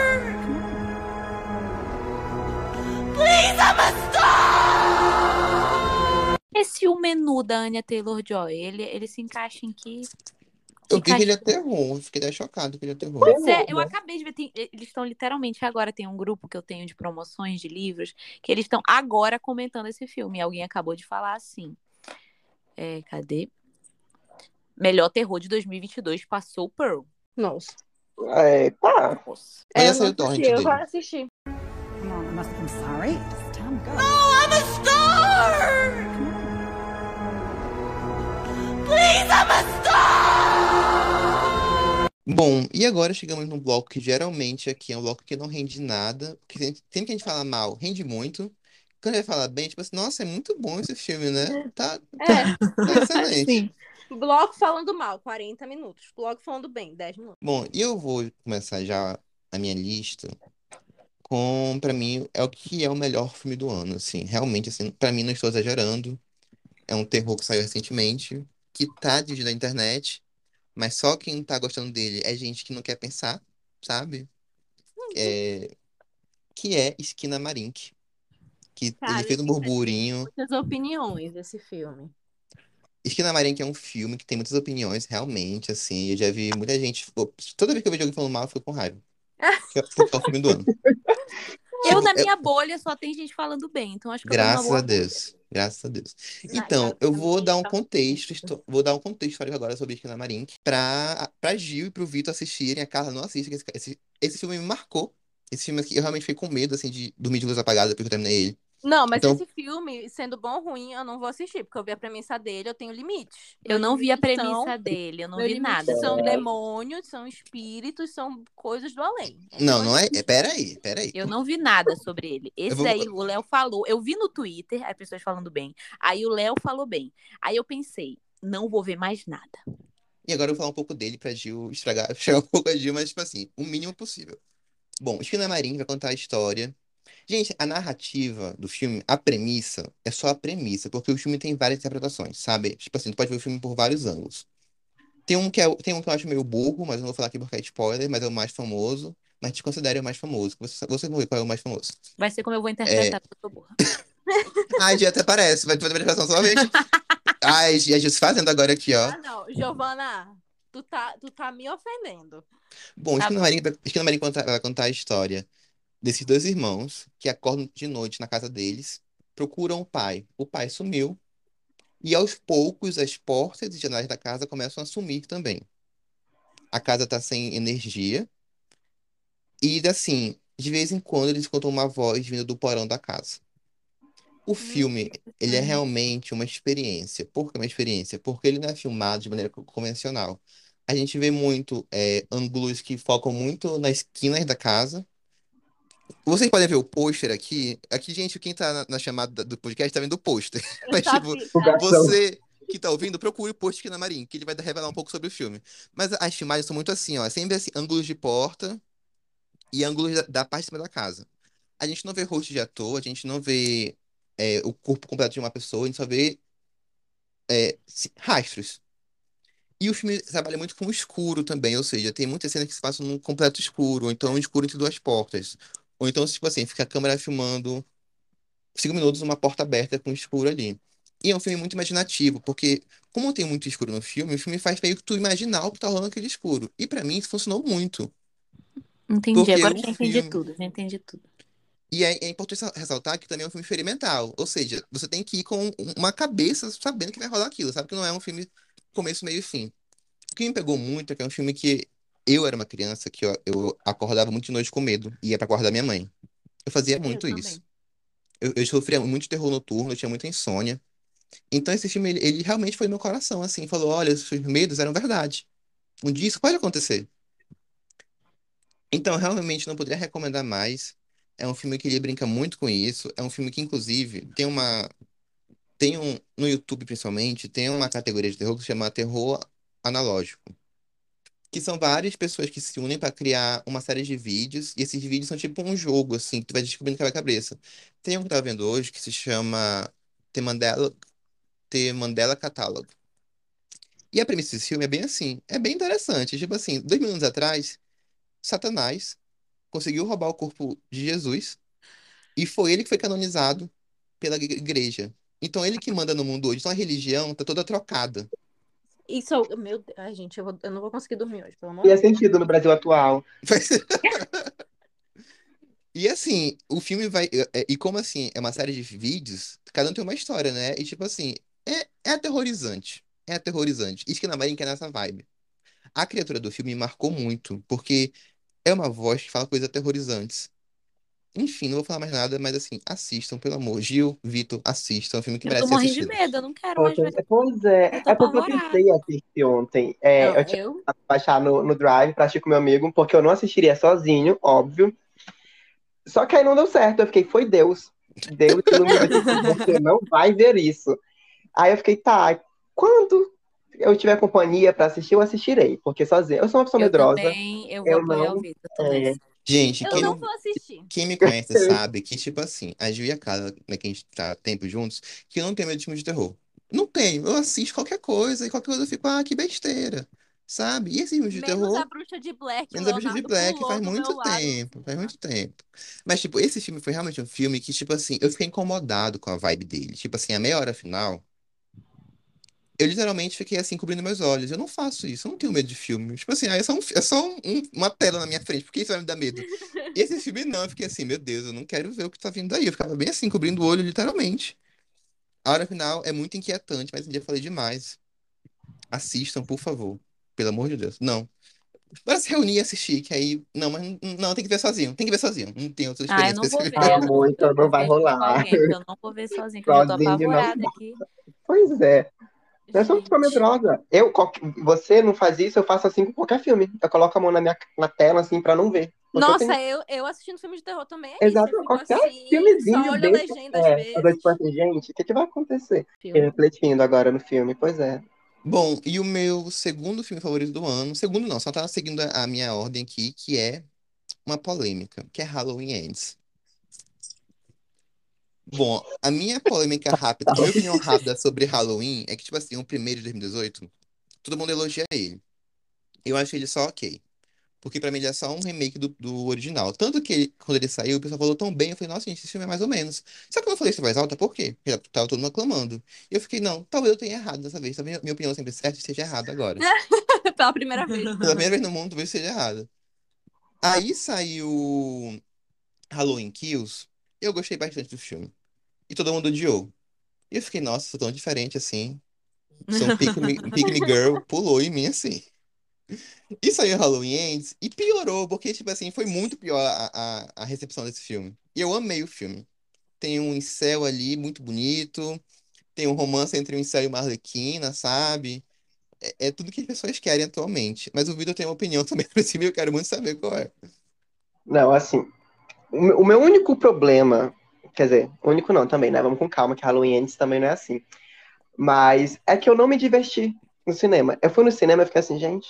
Please, I'm a star! Esse o menu da Anya Taylor-Joy, ele, ele se encaixa em que... Eu vi que ele é terror, eu fiquei até chocado que ele é terror. Pois é, eu né? acabei de ver. tem- eles estão literalmente agora. Tem um grupo que eu tenho de promoções de livros que eles estão agora comentando esse filme. E alguém acabou de falar assim. É, cadê? Melhor terror de 2022 passou Pearl. Nossa. É, tá. Nossa. É, eu assisti, eu vou assistir. Sorry. It's time to go. I'm Bom, e agora chegamos num bloco que geralmente aqui é um bloco que não rende nada. Que sempre que a gente fala mal, rende muito. Quando a gente fala bem, tipo assim, nossa, é muito bom esse filme, né? Tá, É, tá excelente. Sim. bloco falando mal, 40 minutos. Bloco falando bem, 10 minutos. Bom, e eu vou começar já a a minha lista com, pra mim, é o que é o melhor filme do ano, assim. Realmente, assim, pra mim, não estou exagerando. É um terror que saiu recentemente, que tá dividido na internet, mas só quem tá gostando dele é gente que não quer pensar, sabe? É... Que é Esquina Marink. Que Cara, ele fez um burburinho. muitas opiniões desse filme. Esquina Marink é um filme que tem muitas opiniões, realmente, assim. Eu já vi muita gente. Toda vez que eu vejo alguém falando mal, eu fico com raiva. Que é o filme do ano. Eu, Tipo, na é- minha bolha, só tem gente falando bem, então acho que eu Graças a Deus. Graças a Deus. Então, eu vou dar um contexto, vou dar um contexto histórico agora sobre Esquina Marink pra, pra Gil e pro Vitor assistirem. A Carla não assiste, esse, esse, esse filme me marcou. Esse filme aqui, eu realmente fiquei com medo, assim, de dormir de luz apagada depois que eu terminei ele. Não, mas Então- esse filme, sendo bom ou ruim, eu não vou assistir, porque eu vi a premissa dele, eu tenho limites. Eu não vi a premissa são- dele, eu não vi nada. são demônios, são espíritos, são coisas do além. Não, não é. é peraí, peraí. Eu não vi nada sobre ele. Esse vou- daí o Léo falou. Eu vi no Twitter as pessoas falando bem. Aí o Léo falou bem. Aí eu pensei, não vou ver mais nada. E agora eu vou falar um pouco dele pra Gil estragar, estragar um pouco a Gil, mas, tipo assim, o mínimo possível. Bom, Esquina Marink vai contar a história. Gente, a narrativa do filme, a premissa, é só a premissa, porque o filme tem várias interpretações, sabe? Tipo assim, tu pode ver o filme por vários ângulos. Tem um que, é, tem um que eu acho meio burro, mas eu não vou falar aqui porque é spoiler, mas é o mais famoso. Mas te considere o mais famoso. Você, vocês vão ver qual é o mais famoso. Vai ser como eu vou É. interpretar, porque eu sou burra. Ai, Gia até parece. Vai ter verificação somente. Ai, Gia, Gia se fazendo agora aqui, ó. Ah, não, Giovana, tu tá, tu tá me ofendendo. Bom, Tá Esquina. Marinho, vai- Esquina Marinho conta- vai contar a história desses dois irmãos que acordam de noite na casa deles, procuram o pai. O pai sumiu. E aos poucos as portas e janelas da casa começam a sumir também. A casa tá sem energia. E assim, de vez em quando eles escutam uma voz vindo do porão da casa. O filme, ele é realmente uma experiência. Por que uma experiência? Porque ele não é filmado de maneira co- convencional. A gente vê muito é, ângulos que focam muito nas esquinas da casa. Vocês podem ver o pôster aqui. Aqui, gente, quem tá na, na chamada do podcast tá vendo o pôster. Mas, Tá tipo, tá- você que tá ouvindo, procure o post aqui na Marim, que ele vai revelar um pouco sobre o filme. Mas as filmagens são muito assim, ó. é Sempre assim, ângulos de porta e ângulos da, da parte de cima da casa. A gente não vê rosto de ator, a gente não vê é, o corpo completo de uma pessoa, a gente só vê é, rastros. E o filme trabalha muito com o escuro também, ou seja, tem muitas cenas que se passam num completo escuro, ou então um escuro entre duas portas. Ou então, tipo assim, fica a câmera filmando cinco minutos uma porta aberta com escuro ali. E é um filme muito imaginativo, porque como tem muito escuro no filme, o filme faz meio que tu imaginar o que tá rolando naquele escuro. E pra mim isso funcionou muito. Entendi, Porque agora o já entendi filme- tudo, já entendi tudo. E é, é importante sal- ressaltar que também é um filme experimental. Ou seja, você tem que ir com uma cabeça sabendo que vai rolar aquilo. Sabe que não é um filme começo, meio e fim. O que me pegou muito é que é um filme que eu era uma criança que eu, eu acordava muito de noite com medo e ia pra quarto da minha mãe. Eu fazia muito também. isso. Eu, eu sofria muito terror noturno, eu tinha muita insônia. Então esse filme, ele, ele realmente foi no meu coração, assim. Falou, olha, os seus medos eram verdade. Um dia isso pode acontecer. Então, eu realmente não poderia recomendar mais. É um filme que ele brinca muito com isso. É um filme que, inclusive, tem uma. Tem um. No YouTube, principalmente, tem uma categoria de terror que se chama terror analógico. Que são várias pessoas que se unem para criar uma série de vídeos. E esses vídeos são tipo um jogo, assim, que tu vai descobrindo quebra-cabeça. Tem um que eu tava vendo hoje que se chama The Mandela, The Mandela Catalog. E a premissa desse filme é bem assim. É bem interessante. Tipo assim, dois mil anos atrás, Satanás conseguiu roubar o corpo de Jesus e foi ele que foi canonizado pela ig- igreja. Então ele que manda no mundo hoje. Então a religião tá toda trocada. Isso, é meu Deus, ai, gente, eu, vou- eu não vou conseguir dormir hoje, pelo amor E de é sentido no Brasil atual. E assim, o filme vai. é- E como assim, é uma série de vídeos, cada um tem uma história, né? E tipo assim, é, é aterrorizante. É aterrorizante. Isso que na Marinha que é nessa vibe. A criatura do filme me marcou muito, porque é uma voz que fala coisas aterrorizantes. Enfim, não vou falar mais nada, mas assim, assistam, pelo amor. Gil, Vitor, assistam. É um filme que Eu tô merece ser morrendo de assistido. medo, eu não quero mais Pois ver. é, pois é. Eu tô É porque eu tentei assistir ontem. É, Não, eu tinha eu, que baixar no, no Drive pra assistir com meu amigo, porque eu não assistiria sozinho, óbvio. Só que aí não deu certo. Eu fiquei, foi Deus. Deus iluminou e disse, você não vai ver isso. Aí eu fiquei, tá, quando eu tiver companhia pra assistir, eu assistirei. Porque sozinho, eu sou uma pessoa Eu medrosa. também, eu vou Eu apoiar não, o Vitor também. é, Gente, Eu quem não vou assistir. quem me conhece sabe que, tipo assim, a Ju e a Carla, né, que a gente tá tempo juntos, que eu não tenho medo de filme de terror. Não tenho. Eu assisto qualquer coisa e qualquer coisa eu fico, ah, que besteira. Sabe? E esse filme de Menos terror. a bruxa de Black. Menos a Bruxa de Black faz muito tempo, faz muito tempo. Mas, tipo, esse filme foi realmente um filme que, tipo assim, eu fiquei incomodado com a vibe dele. Tipo assim, a meia hora final, eu literalmente fiquei assim, cobrindo meus olhos. Eu não faço isso, eu não tenho medo de filme. Tipo assim, ah, é só, um- é só um- um- uma tela na minha frente, por que isso vai me dar medo? E esse filme não, eu fiquei assim, meu Deus, eu não quero ver o que tá vindo daí. Eu ficava bem assim, cobrindo o olho, literalmente. A hora final é muito inquietante, mas um dia eu falei demais. Assistam, por favor. Pelo amor de Deus. Não. Para se reunir e assistir, que aí. Não, mas não, não, tem que ver sozinho. Tem que ver sozinho. Não tem outra Ah, eu experiência não pra vou esse ver. Ah, eu vou não vai rolar. porque eu não vou ver sozinho, que eu já tô não apavorada aqui. Pois é. Eu sou Gente, super medrosa. Eu, você não faz isso, eu faço assim com qualquer filme. Eu coloco a mão na minha na tela, assim, pra não ver. Eu Nossa, tenho- eu, eu assistindo filme de terror também é isso. Exato, Eu fico qualquer assim, filmezinho só olho a legenda às É, vezes. eu tô tipo assim, gente, o que, que vai acontecer? Filme. Refletindo agora no filme, pois é. Bom, e o meu segundo filme favorito do ano, segundo não, só tá seguindo a a minha ordem aqui, que é uma polêmica, que é Halloween Ends. Bom, a minha polêmica rápida, a minha opinião rápida sobre Halloween é que, tipo assim, o primeiro de 2018, todo mundo elogia ele. Eu acho ele só ok. Porque pra mim ele é só um remake do, do original. Tanto que ele- quando ele saiu, o pessoal falou tão bem, eu falei, nossa, gente, esse filme é mais ou menos. Só que eu falei isso voz alta, por quê? Porque tava todo mundo aclamando. E eu fiquei, não, talvez eu tenha errado dessa vez. Talvez minha opinião sempre certa esteja errada agora. Pela primeira vez. Pela primeira vez no mundo, talvez seja errada. Aí saiu Halloween Kills. Eu gostei bastante do filme. E todo mundo odiou. E eu fiquei, nossa, sou tão diferente assim. Sou um pick me, pick me girl, pulou em mim assim. E saiu Halloween Ends e piorou, porque, tipo assim, foi muito pior a, a, a recepção desse filme. E eu amei o filme. Tem um incel ali muito bonito, tem um romance entre um incel e uma arlequina, sabe? É, é tudo que as pessoas querem atualmente. Mas o Vitor tem uma opinião também sobre esse filme e eu quero muito saber qual é. Não, assim, o o meu único problema, quer dizer, único não também, né? Vamos com calma, que Halloween Ends também não é assim. Mas é que eu não me diverti no cinema. Eu fui no cinema e fiquei assim, gente.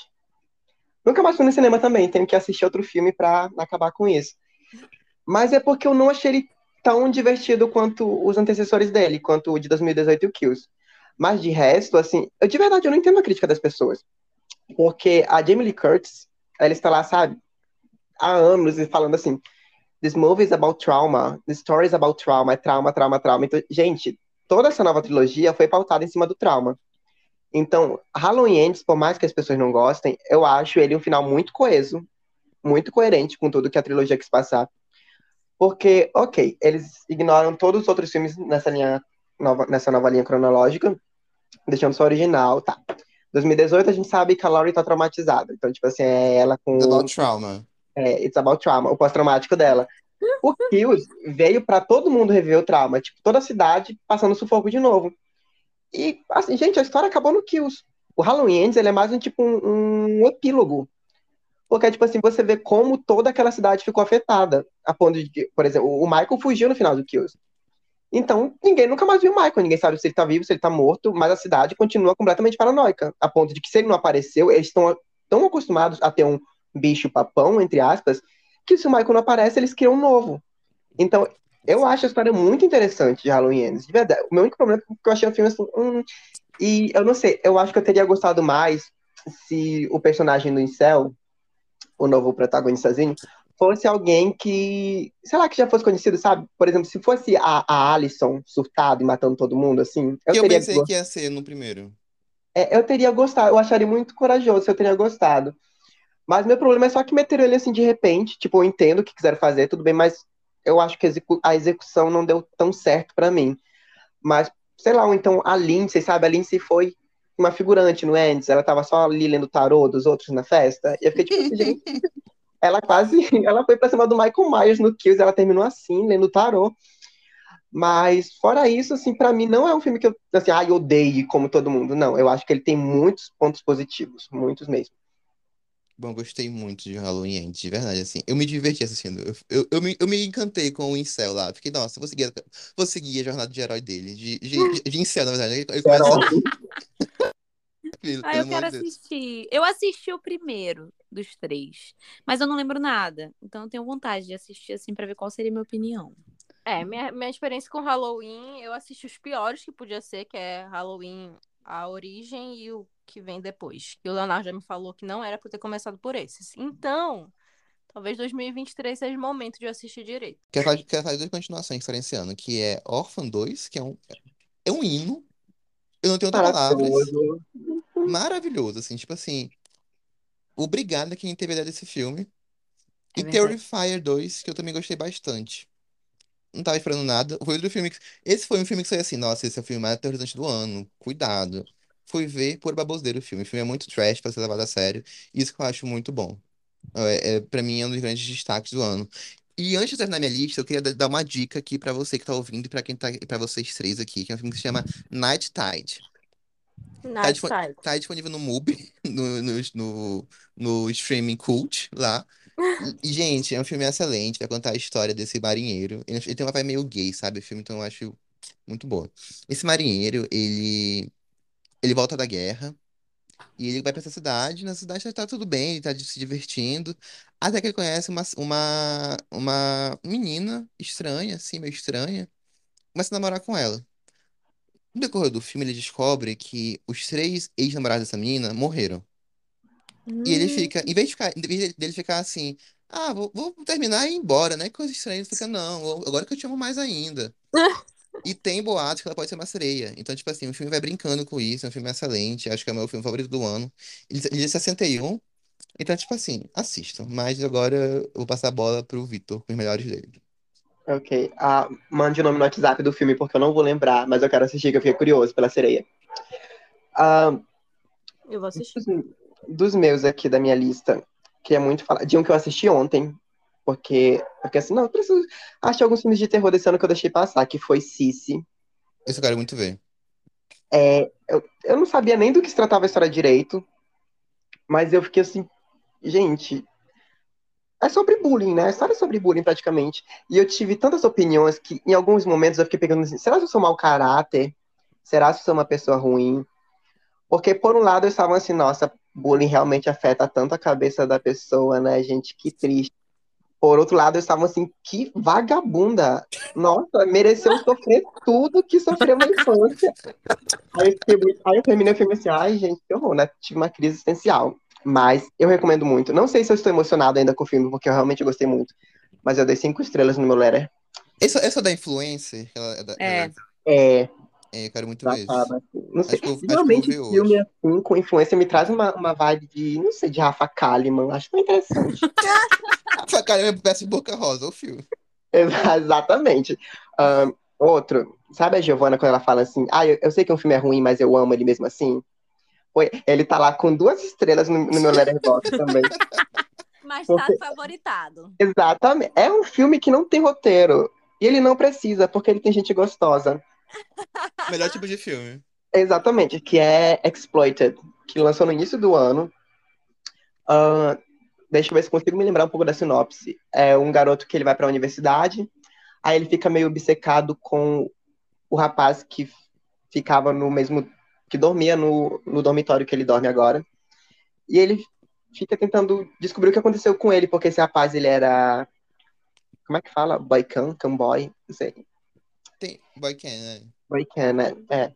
Nunca mais fui no cinema também, tenho que assistir outro filme pra acabar com isso. Mas é porque eu não achei ele tão divertido quanto os antecessores dele, quanto o de 2018 e o Kills. Mas de resto, assim, eu de verdade eu não entendo a crítica das pessoas. Porque a Jamie Lee Curtis, ela está lá, sabe, há anos e falando assim: This movie is about trauma, the story is about trauma, é trauma, trauma, trauma. Então, gente, toda essa nova trilogia foi pautada em cima do trauma. Então, Halloween Ends, por mais que as pessoas não gostem, eu acho ele um final muito coeso, muito coerente com tudo que a trilogia quis passar. Porque, ok, eles ignoram todos os outros filmes nessa linha nova, nessa nova linha cronológica, deixando só original, tá. 2018 a gente sabe que a Laurie tá traumatizada. Então, tipo assim, é ela com About Trauma. É, It's About Trauma, o pós-traumático dela. O Kills veio pra todo mundo rever o trauma, tipo, toda a cidade passando sufoco de novo. E, assim, gente, a história acabou no Kills. O Halloween Ends, ele é mais um, tipo, um, um epílogo. Porque, tipo assim, você vê como toda aquela cidade ficou afetada. A ponto de que, por exemplo, o Michael fugiu no final do Kills. Então, ninguém nunca mais viu o Michael. Ninguém sabe se ele tá vivo, se ele tá morto, mas a cidade continua completamente paranoica. A ponto de que se ele não apareceu, eles estão tão acostumados a ter um bicho papão, entre aspas, que se o Michael não aparece, eles criam um novo. Então, eu acho a história muito interessante de Halloween Ends, de verdade. O meu único problema é que eu achei o filme assim, hum, e eu não sei, eu acho que eu teria gostado mais se o personagem do Incel, o novo protagonistazinho, fosse alguém que, sei lá, que já fosse conhecido, sabe? Por exemplo, se fosse a, a Alison surtado e matando todo mundo, assim, eu Que eu teria pensei que ia ser no primeiro. é, eu teria gostado, eu acharia muito corajoso se eu teria gostado. Mas meu problema é só que meteram ele assim de repente. Tipo, eu entendo o que quiseram fazer, tudo bem, mas eu acho que a execu- a execução não deu tão certo pra mim. Mas, sei lá, ou então a Lindsay, sabe? A Lindsay foi uma figurante no Ends, ela tava só ali lendo o tarô dos outros na festa. E eu fiquei tipo, assim, gente, ela quase, ela foi pra cima do Michael Myers no Kills, ela terminou assim, lendo o tarô. Mas fora isso, assim, pra mim não é um filme que eu, assim, ai, odeie como todo mundo. Não, eu acho que ele tem muitos pontos positivos, muitos mesmo. Bom, gostei muito de Halloween Ends, de verdade, assim. Eu me diverti assistindo. Eu, eu, eu, me, eu me encantei com o Incel lá. Fiquei, nossa, vou seguir, vou seguir a jornada de herói dele. De, de, de, de Incel, na verdade. Ele começa, Ah, eu quero Deus. assistir. Eu assisti o primeiro dos três, mas eu não lembro nada. Então eu tenho vontade de assistir assim pra ver qual seria a minha opinião. É, minha, minha experiência com Halloween, eu assisti os piores que podia ser, que é Halloween a origem e o que vem depois. Que o Leonardo já me falou que não era pra eu ter começado por esses. Então, talvez 2023 seja o momento de eu assistir direito. Quero falar, quero falar de duas continuações que saíram esse ano, que é Orphan 2, que é um, é um hino. Eu não tenho outras palavras. Maravilhoso. Assim, tipo assim. Obrigado a quem teve a ideia desse filme. É E verdade. Terrifier 2, que eu também gostei bastante. Não tava esperando nada. Foi outro filme que... Esse foi um filme que saiu assim, nossa, esse é o filme mais aterrorizante do ano. Cuidado. Fui ver por baboseiro o filme. O filme é muito trash pra ser levado a sério. Isso que eu acho muito bom. É, é, pra mim é um dos grandes destaques do ano. E antes de terminar minha lista, eu queria da- dar uma dica aqui pra você que tá ouvindo e pra quem tá, para vocês três aqui, que é um filme que se chama Night Tide. Night dispo- Side. Tá disponível no MUBI, no, no, no, no streaming cult lá. E, e, gente, é um filme excelente, vai contar a história desse marinheiro. Ele, ele tem uma vibe meio gay, sabe? O filme, então eu acho muito boa. Esse marinheiro, ele, ele volta da guerra e ele vai pra essa cidade. Na cidade tá, tá tudo bem, ele tá se divertindo. Até que ele conhece uma, uma, uma menina estranha, assim, meio estranha. Começa a namorar com ela. No decorrer do filme, ele descobre que os três ex-namorados dessa menina morreram. E ele fica, em vez de ficar, em vez dele ficar assim, ah, vou, vou terminar e ir embora, né? Que coisa estranha. Ele fica, não, agora que eu te amo mais ainda. E tem boatos que ela pode ser uma sereia. Então, tipo assim, o filme vai brincando com isso, é um filme excelente, acho que é o meu filme favorito do ano. Ele, ele é de 61, então, tipo assim, assistam. Mas agora eu vou passar a bola pro Vitor, com os melhores dele. Ok. Ah, mande o nome no WhatsApp do filme, porque eu não vou lembrar, mas eu quero assistir, que eu fiquei curioso pela sereia. Ah, Eu vou assistir. dos, dos meus aqui da minha lista, queria muito falar de um que eu assisti ontem, porque, porque assim, não, eu preciso achar alguns filmes de terror desse ano que eu deixei passar, que foi Sissi. Esse eu quero muito ver. É, eu, eu não sabia nem do que se tratava a história direito, mas eu fiquei assim, gente, é sobre bullying, né? A história é sobre bullying praticamente. E eu tive tantas opiniões que em alguns momentos eu fiquei pegando assim, será que eu sou mau caráter? Será que eu sou uma pessoa ruim? Porque por um lado eu estava assim, nossa, bullying realmente afeta tanto a cabeça da pessoa, né, gente? Que triste. Por outro lado, eu estava assim, que vagabunda. Nossa, mereceu sofrer tudo que sofreu na infância. Aí eu, fiquei aí eu terminei o filme assim, ai, gente, que horror, né? Tive uma crise existencial. Mas eu recomendo muito. Não sei se eu estou emocionado ainda com o filme, porque eu realmente gostei muito. Mas eu dei cinco estrelas no meu letter. Esse, esse é da Influencer? Ela, é da- É. ela- É, é, eu quero muito ver tava assim. Não sei. Acho que eu- acho que filme hoje. assim, com influência, me traz uma, uma vibe de, não sei, de Rafa Kalimann. Acho tão interessante. Essa cara é peça de boca rosa, o filme. Exa- Exatamente. Ahn, outro, sabe a Giovanna quando ela fala assim, ah, eu, eu sei que um filme é ruim, mas eu amo ele mesmo assim? Foi, ele tá lá com duas estrelas no, no meu Letterboxd também. Mas Porque- tá favoritado. Exatamente. É um filme que não tem roteiro. E ele não precisa, porque ele tem gente gostosa. Melhor tipo de filme. Exatamente, que é Exploited, que lançou no início do ano. Ahn, deixa eu ver se consigo me lembrar um pouco da sinopse. É um garoto que ele vai para a universidade, aí ele fica meio obcecado com o rapaz que ficava no mesmo. que dormia no, no dormitório que ele dorme agora. E ele fica tentando descobrir o que aconteceu com ele, porque esse rapaz ele era. Como é que fala? Boycan? Camboy? Não sei. Tem Boy Can, né? Boycan, né? É.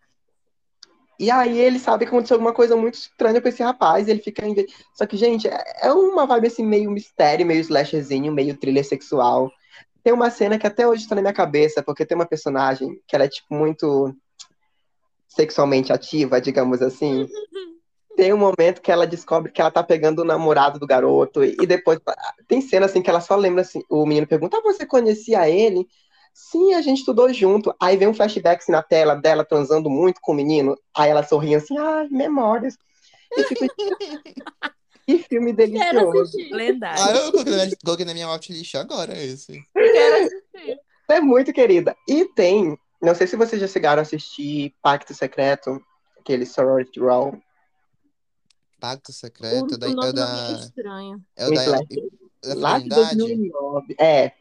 E aí ele sabe que aconteceu alguma coisa muito estranha com esse rapaz, e ele fica. inve- Só que, gente, é é uma vibe assim, meio mistério, meio slasherzinho, meio thriller sexual. Tem uma cena que até hoje tá na minha cabeça, porque tem uma personagem que ela é, tipo, muito sexualmente ativa, digamos assim. Tem um momento que ela descobre que ela tá pegando o namorado do garoto, e depois tem cena assim que ela só lembra assim, o menino pergunta: ah, você conhecia ele? Sim, a gente estudou junto. Aí vem um flashback assim, na tela dela transando muito com o menino. Aí ela sorri assim, ai, memórias. E fico, que filme Quero delicioso. assistir. Lendário. Ah, eu coloquei na minha, coloquei na minha watchlist agora esse. Quero assistir. É muito querida. E tem, não sei se vocês já chegaram a assistir Pacto Secreto, aquele Sorority Row. Pacto O, Secreto, é da, o é nome o não é da, estranho. é o da, slasher da lá de Fraternidade? 2009. É,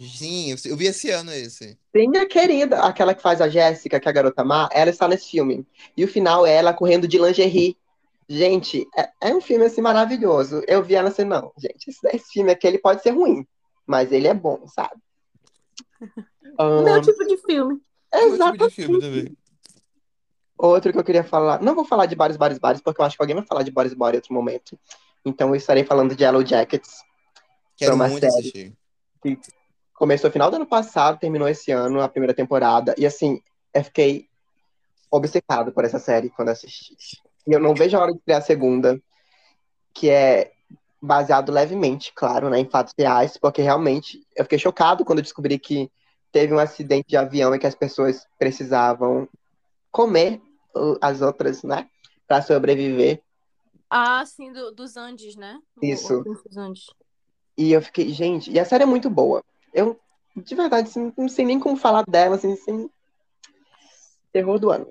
Sim, eu vi esse ano esse. tem a querida, aquela que faz a Jéssica, que é a garota má, ela está nesse filme. E o final é ela correndo de lingerie Gente, é, é um filme assim maravilhoso. Eu vi ela assim, não, gente, esse, esse filme aqui ele pode ser ruim, mas ele é bom, sabe? O meu Ahn, tipo de filme. É o tipo filme também. Outro que eu queria falar. Não vou falar de Boris, Boris, Boris, porque eu acho que alguém vai falar de Boris, Boris em outro momento. Então eu estarei falando de Yellow Jackets. Quero uma muito série. assistir. Começou no final do ano passado, terminou esse ano, a primeira temporada. E assim, eu fiquei obcecado por essa série quando assisti. E eu não vejo a hora de criar a segunda, que é baseado levemente, claro, né, em fatos reais, porque realmente eu fiquei chocado quando descobri que teve um acidente de avião e que as pessoas precisavam comer as outras, né, para sobreviver. Ah, sim, do- dos Andes, né? Isso. dos Andes. E eu fiquei, gente, e a série é muito boa. Eu, de verdade, assim, não sei nem como falar dela, assim, sem terror do ano.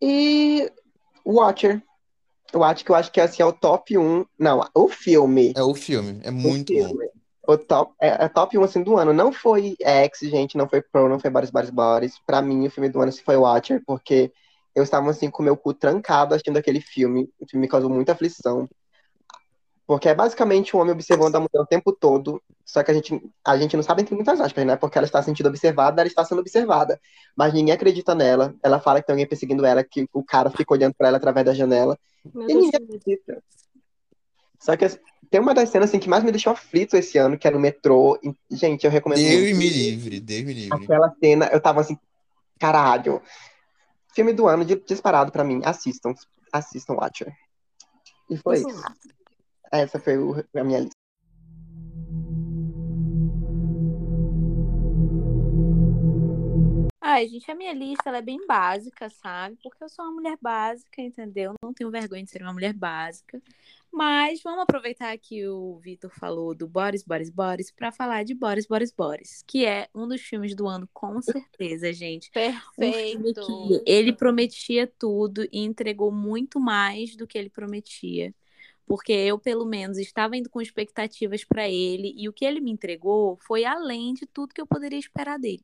E Watcher. Watcher, que eu acho que assim, é o top 1. Não, o filme. É o filme. É O muito bom. filme. O top, é, é top 1 assim, do ano. Não foi X, gente, não foi Pro, não foi Boris, Boris, Boris. Pra mim, o filme do ano assim, foi Watcher, porque eu estava assim com o meu cu trancado assistindo aquele filme. O filme me causou muita aflição. Porque é basicamente um homem observando a mulher o tempo todo. Só que a gente, a gente não sabe entre muitas aspas, né? Porque ela está sendo observada, ela está sendo observada. Mas ninguém acredita nela. Ela fala que tem alguém perseguindo ela, que o cara fica olhando pra ela através da janela. Meu E Deus. ninguém acredita. Só que tem uma das cenas assim, que mais me deixou aflito esse ano, que é no metrô. E, gente, eu recomendo Deus muito. me livre, Deus me livre. Aquela cena, eu tava assim, caralho. Filme do ano, disparado pra mim. Assistam. Assistam Watcher. E foi Isso. isso. Essa foi o- a minha lista. Ai, gente, a minha lista ela é bem básica, sabe? Porque eu sou uma mulher básica, entendeu? Não tenho vergonha de ser uma mulher básica. Mas vamos aproveitar que o Vitor falou do Boris, Boris, Boris para falar de Boris, Boris, Boris, que é um dos filmes do ano, com certeza, gente. Um filme Perfeito. que ele prometia tudo e entregou muito mais do que ele prometia. Porque eu, pelo menos, estava indo com expectativas para ele e o que ele me entregou foi além de tudo que eu poderia esperar dele.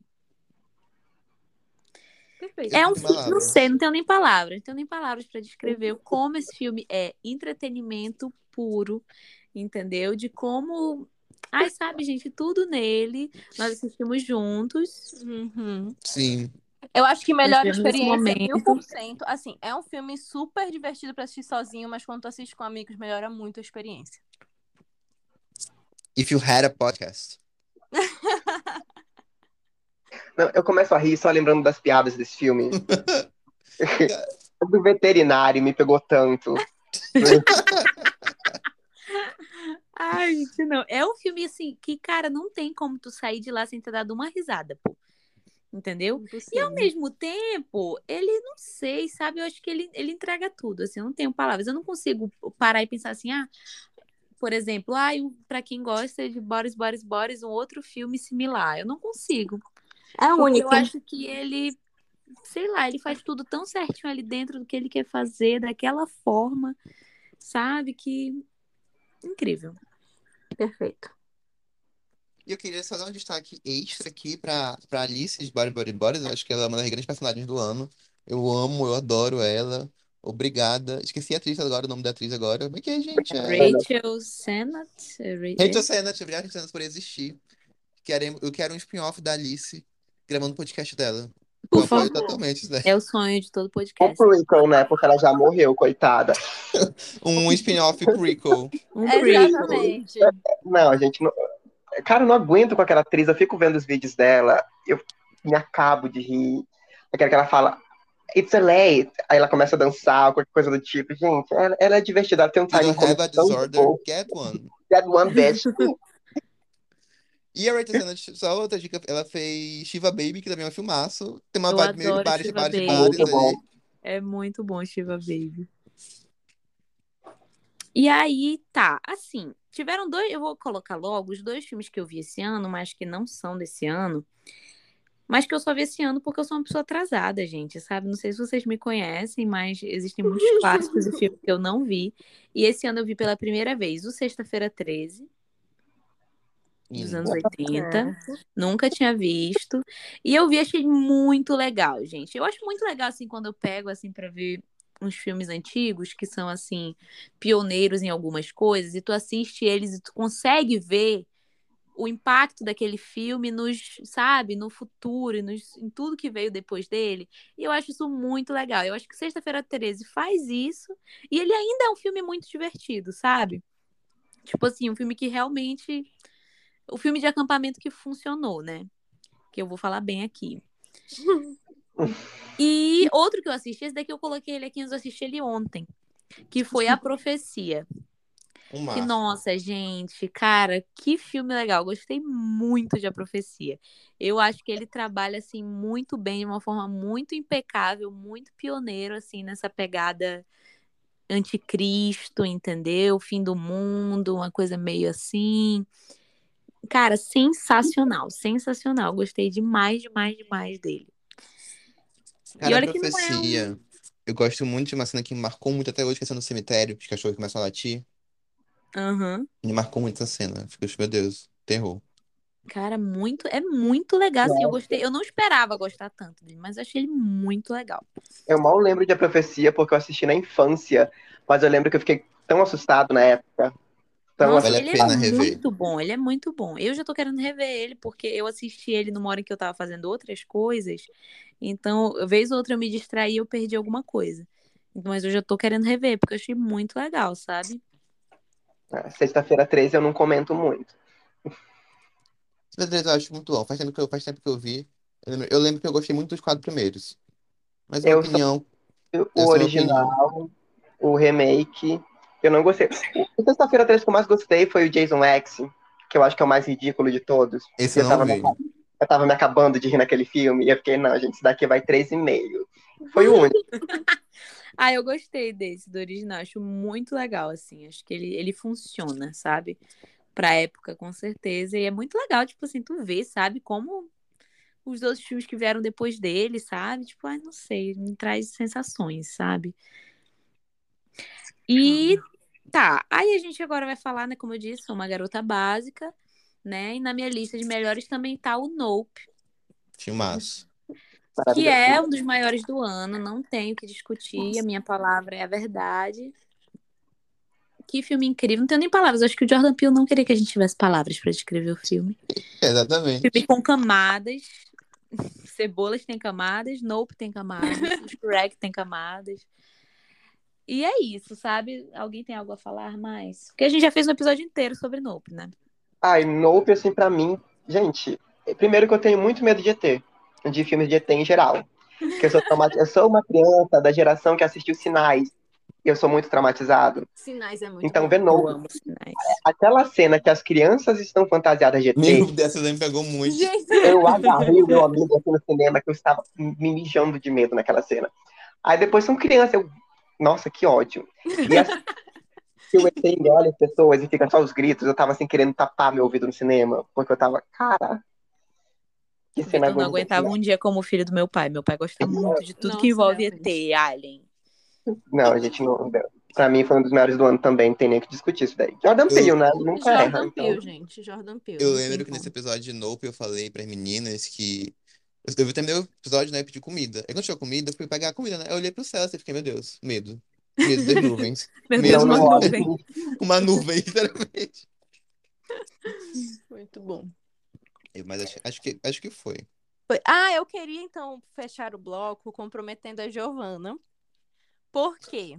Perfeito. É um filme, não sei, não tenho nem palavras, não tenho nem palavras para descrever como esse filme é entretenimento puro, entendeu? De como, ai, sabe, gente, tudo nele nós assistimos juntos. Uhum. Sim. Eu acho que melhor experiência, mil por cento. Assim, é um filme super divertido pra assistir sozinho, mas quando tu assiste com amigos, melhora muito a experiência. If you had a podcast. Não, eu começo a rir só lembrando das piadas desse filme. O do veterinário me pegou tanto. Ai, gente, não. É um filme assim que, cara, não tem como tu sair de lá sem ter dado uma risada, pô. Entendeu? E ao mesmo tempo, ele não sei, sabe? Eu acho que ele, ele entrega tudo, assim, eu não tenho palavras. Eu não consigo parar e pensar assim, ah, por exemplo, ah, para quem gosta de Boris, Boris, Boris, um outro filme similar. Eu não consigo. É Porque eu acho que ele, sei lá, ele faz tudo tão certinho ali dentro do que ele quer fazer, daquela forma, sabe? Que incrível. Perfeito. E eu queria só dar um destaque extra aqui pra, pra Alice de Body Body Bodies. Eu acho que ela é uma das grandes personagens do ano. Eu amo, eu adoro ela. Obrigada. Esqueci a atriz agora, o nome da atriz agora. Como é que é, gente? É... Rachel Sennett. Ra- Rachel Sennett, obrigado, Rachel Sennett, por existir. Querem- Eu quero um spin-off da Alice gravando o podcast dela. Por eu apoio favor. totalmente isso daí. É o sonho de todo O podcast. prequel, né? Porque ela já morreu, coitada. Um spin-off prequel. Um prequel. Exatamente. Não, a gente não. Cara, eu não aguento com aquela atriz. Eu fico vendo os vídeos dela, eu me acabo de rir. Aquela que ela fala, It's a late. Aí ela começa a dançar, qualquer coisa do tipo. Gente, ela, ela é divertida, ela tem um timing have a disorder, bom. get one. That one bitch. E a Rachel só outra dica, ela fez Shiva Baby, que também é um filmaço. Tem uma Eu vibe meio bares Muito bom. ali. É muito bom, Shiva Baby. E aí, tá, assim, tiveram dois, eu vou colocar logo os dois filmes que eu vi esse ano, mas que não são desse ano, mas que eu só vi esse ano porque eu sou uma pessoa atrasada, gente, sabe? Não sei se vocês me conhecem, mas existem muitos clássicos e filmes que eu não vi. E esse ano eu vi pela primeira vez o Sexta-feira 13, dos anos 80. Nunca tinha visto. E eu vi, achei muito legal, gente. Eu acho muito legal, assim, quando eu pego, assim, pra ver uns filmes antigos que são assim pioneiros em algumas coisas e tu assiste eles e tu consegue ver o impacto daquele filme nos, sabe, no futuro e nos, em tudo que veio depois dele. E eu acho isso muito legal. Eu acho que Sexta-feira 13 faz isso e ele ainda é um filme muito divertido, sabe? Tipo assim, um filme que realmente o filme de acampamento que funcionou, né? Que eu vou falar bem aqui. E outro que eu assisti, esse daqui eu coloquei ele aqui, eu assisti ele ontem, que foi A Profecia. Que, nossa, gente, cara, que filme legal. Gostei muito de A Profecia. Eu acho que ele trabalha, assim, muito bem, de uma forma muito impecável, muito pioneiro, assim, nessa pegada anticristo, entendeu? Fim do mundo, uma coisa meio assim. Cara, sensacional, sensacional. Gostei demais, demais, demais dele. Cara, olha a que não é um- profecia. Eu gosto muito de uma cena que me marcou muito até hoje, que é no cemitério, os cachorros começam a latir. Aham. Me marcou muito essa cena. Fico, meu Deus, terror. Cara, muito, é muito legal, assim, eu gostei. Eu não esperava gostar tanto dele, mas eu achei ele muito legal. Eu mal lembro de A Profecia porque eu assisti na infância, mas eu lembro que eu fiquei tão assustado na época. Tão Nossa, vale a ele pena é rever. muito bom, ele é muito bom. Eu já tô querendo rever ele, porque eu assisti ele numa hora que eu tava fazendo outras coisas. Então, vez ou outra eu me distraí e eu perdi alguma coisa. Mas eu já tô querendo rever, porque eu achei muito legal, sabe? Ah, Sexta-feira 13 eu não comento muito. Esse eu acho muito bom. Faz tempo que eu, faz tempo que eu vi. Eu lembro, eu lembro que eu gostei muito dos quatro primeiros. Mas a Eu só- opinião. O é original, o remake, eu não gostei. O Sexta-feira 13 que eu mais gostei foi o Jason X, que eu acho que é o mais ridículo de todos. Esse eu não tava, vi. me, eu tava me acabando de rir naquele filme, e eu fiquei, não, gente, isso daqui vai 3,5. Foi o único. Ah, eu gostei desse, do original. Acho muito legal, assim. Acho que ele, ele funciona, sabe? Pra época, com certeza. E é muito legal, tipo assim, tu vê, sabe? Como os outros filmes que vieram depois dele, sabe? Tipo, ai, não sei, me traz sensações, sabe? E tá, aí a gente agora vai falar, né? Como eu disse, sou uma garota básica, né? E na minha lista de melhores também tá o Nope. Filmaço. que é um dos maiores do ano, não tenho o que discutir, a minha palavra é a verdade. Que filme incrível, não tenho nem palavras, acho que o Jordan Peele não queria que a gente tivesse palavras para descrever o filme. Exatamente. Filme com camadas, Cebolas tem camadas, Nope tem camadas, Shrek tem camadas. E é isso, sabe? Alguém tem algo a falar mais? Porque a gente já fez um episódio inteiro sobre Nope, né? Ai, Nope, assim, pra mim, gente, primeiro que eu tenho muito medo de ET, de filmes de ET em geral. Porque eu sou, trauma- eu sou uma criança da geração que assistiu Sinais, e eu sou muito traumatizado. Sinais é muito Então, bom. ver Eu Nope, amo sinais. aquela cena que as crianças estão fantasiadas de ET, Meu, dessa daí me pegou muito. Gente, eu agarrei o meu amigo aqui no cinema, que eu estava me mijando de medo naquela cena. Aí depois são crianças, eu, nossa, que ódio. E assim, ET engole as pessoas e fica só os gritos, eu tava assim querendo tapar meu ouvido no cinema, porque eu tava, cara, que cena Vitor não aguentava um dia como filho do meu pai. Meu pai gosta muito de tudo Nossa, que envolve. ET, Alien. Não, a gente não. Pra mim foi um dos melhores do ano também, não tem nem o que discutir isso daí. Jordan Peele, né? Nunca erra. Jordan Então... Peele, gente. Jordan Peele. Eu lembro que nesse episódio de Nope eu falei pras meninas que. Eu eu terminei o episódio, né? Pedir comida. Aí quando chegou comida, eu fui pegar a comida, né? Eu olhei pro céu e fiquei, meu Deus, medo. Medo das nuvens. Meu Mesmo Deus, uma nuvem. Uma nuvem, literalmente. Muito bom. Eu- Mas acho, acho que, acho que foi. Foi- Ah, eu queria então fechar o bloco comprometendo a Giovana. Por quê?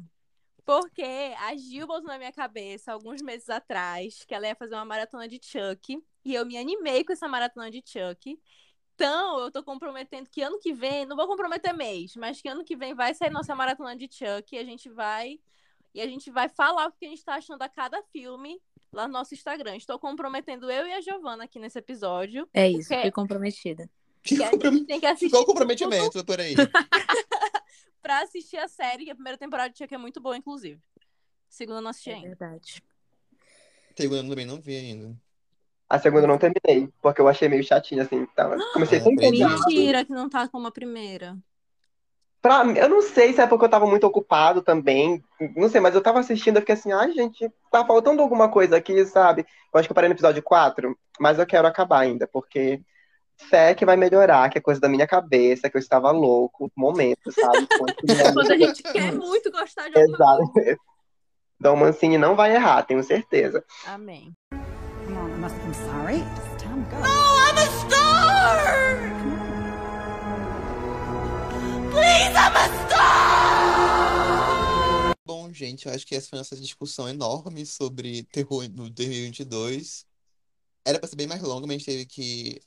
Porque a Gil botou na minha cabeça alguns meses atrás que ela ia fazer uma maratona de Chuck e eu me animei com essa maratona de Chuck. Então, eu tô comprometendo que ano que vem, não vou comprometer mês, mas que ano que vem vai sair nossa maratona de Chuck e a gente vai e a gente vai falar o que a gente tá achando a cada filme lá no nosso Instagram. Estou comprometendo eu e a Giovana aqui nesse episódio. É isso, Porque- fui comprometida. Que a gente tem que assistir Qual o tudo comprometimento por aí? pra assistir a série, que a primeira temporada de Chuck é muito boa, inclusive. Segunda eu não assisti É ainda. verdade. Segunda eu também não vi ainda. A segunda eu não terminei, porque eu achei meio chatinho, assim. Tava... Comecei sem empolgado. Mentira que não tá como a primeira. Pra... Eu não sei se é porque eu tava muito ocupado também. Não sei, mas eu tava assistindo e fiquei assim, ai, gente, tá faltando alguma coisa aqui, sabe? Eu acho que eu parei no episódio 4, mas eu quero acabar ainda, porque fé que vai melhorar, que é coisa da minha cabeça, que eu estava louco, momento, sabe? Quando a gente quer muito gostar de alguma Exato. coisa. Dom Mancini não vai errar, tenho certeza. Amém. Must I'm sorry. It's time to go. I'm a star! Please, I'm a star! Bom, gente, eu acho que essa foi a nossa discussão enorme sobre terror no 2022. Era pra ser bem mais longa, mas a gente teve que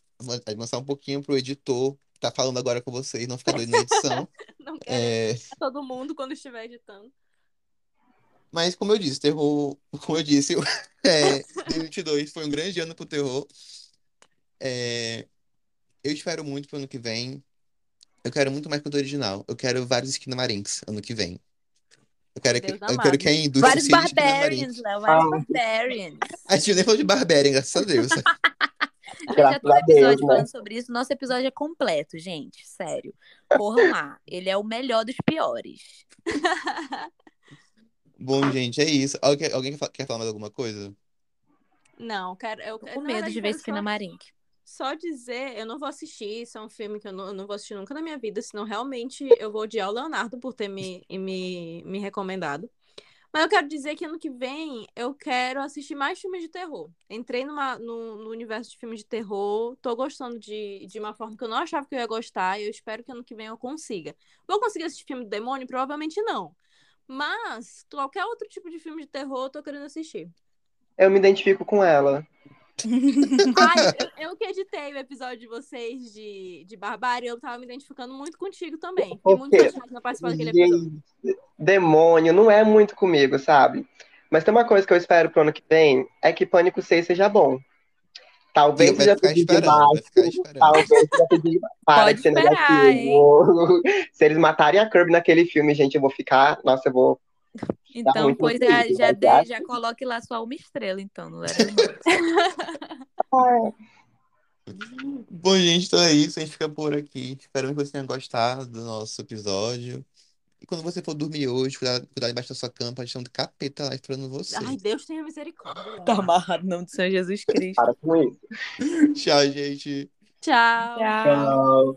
avançar um pouquinho pro editor tá falando agora com vocês, não ficar doido na edição. Não quero É, todo mundo quando estiver editando. Mas como eu disse, terror, como eu disse, é, 2022 foi um grande ano pro terror. É, eu espero muito pro ano que vem. Eu quero muito mais conteúdo original. Eu quero vários Skinamarins ano que vem. Eu quero, que, eu quero que a indústria Vários barbarians, Léo, vários Ah. barbarians. A gente nem falou de Barbarian, graças a Deus. Eu já a episódio Deus, né? falando sobre isso. Nosso episódio é completo, gente. Sério. Corram lá. Ele é o melhor dos piores. Bom, gente, é isso. Alguém, alguém quer fa- quer falar mais alguma coisa? Não, quero. Eu, Tô com medo de ver esse só- Marink. Só dizer, eu não vou assistir, isso é um filme que eu não, eu não vou assistir nunca na minha vida, senão realmente eu vou odiar o Leonardo por ter me, me, me recomendado. Mas eu quero dizer que ano que vem eu quero assistir mais filmes de terror. Entrei numa, no, no universo de filmes de terror, tô gostando de, de uma forma que eu não achava que eu ia gostar, e eu espero que ano que vem eu consiga. Vou conseguir assistir filme do demônio? Provavelmente não. Mas qualquer outro tipo de filme de terror eu tô querendo assistir. Eu me identifico com ela. Ai, eu, eu que editei o episódio de vocês de, de Barbárie, eu tava me identificando muito contigo também. Fiquei muito chateada de não participar daquele episódio. Demônio não é muito comigo, sabe? Mas tem uma coisa que eu espero pro ano que vem, é que Pânico 6 seja bom. Talvez ficar pedir demais. Talvez seja pedir demais. Para Pode de ser esperar, negativo. Se eles matarem a Kirby naquele filme, gente, eu vou ficar. Nossa, eu vou. Então, pois feliz, já, já, já coloque lá sua uma estrela, então, no Letterboxd. Bom, gente, então é isso. A gente fica por aqui. Espero que você tenha gostado do nosso episódio. E quando você for dormir hoje, cuidado, cuidado embaixo da sua cama, gente tem um capeta lá esperando você. Ai, Deus tenha misericórdia. tá amarrado, não de São Jesus Cristo. Para com isso. Tchau, gente. Tchau. Tchau. Tchau.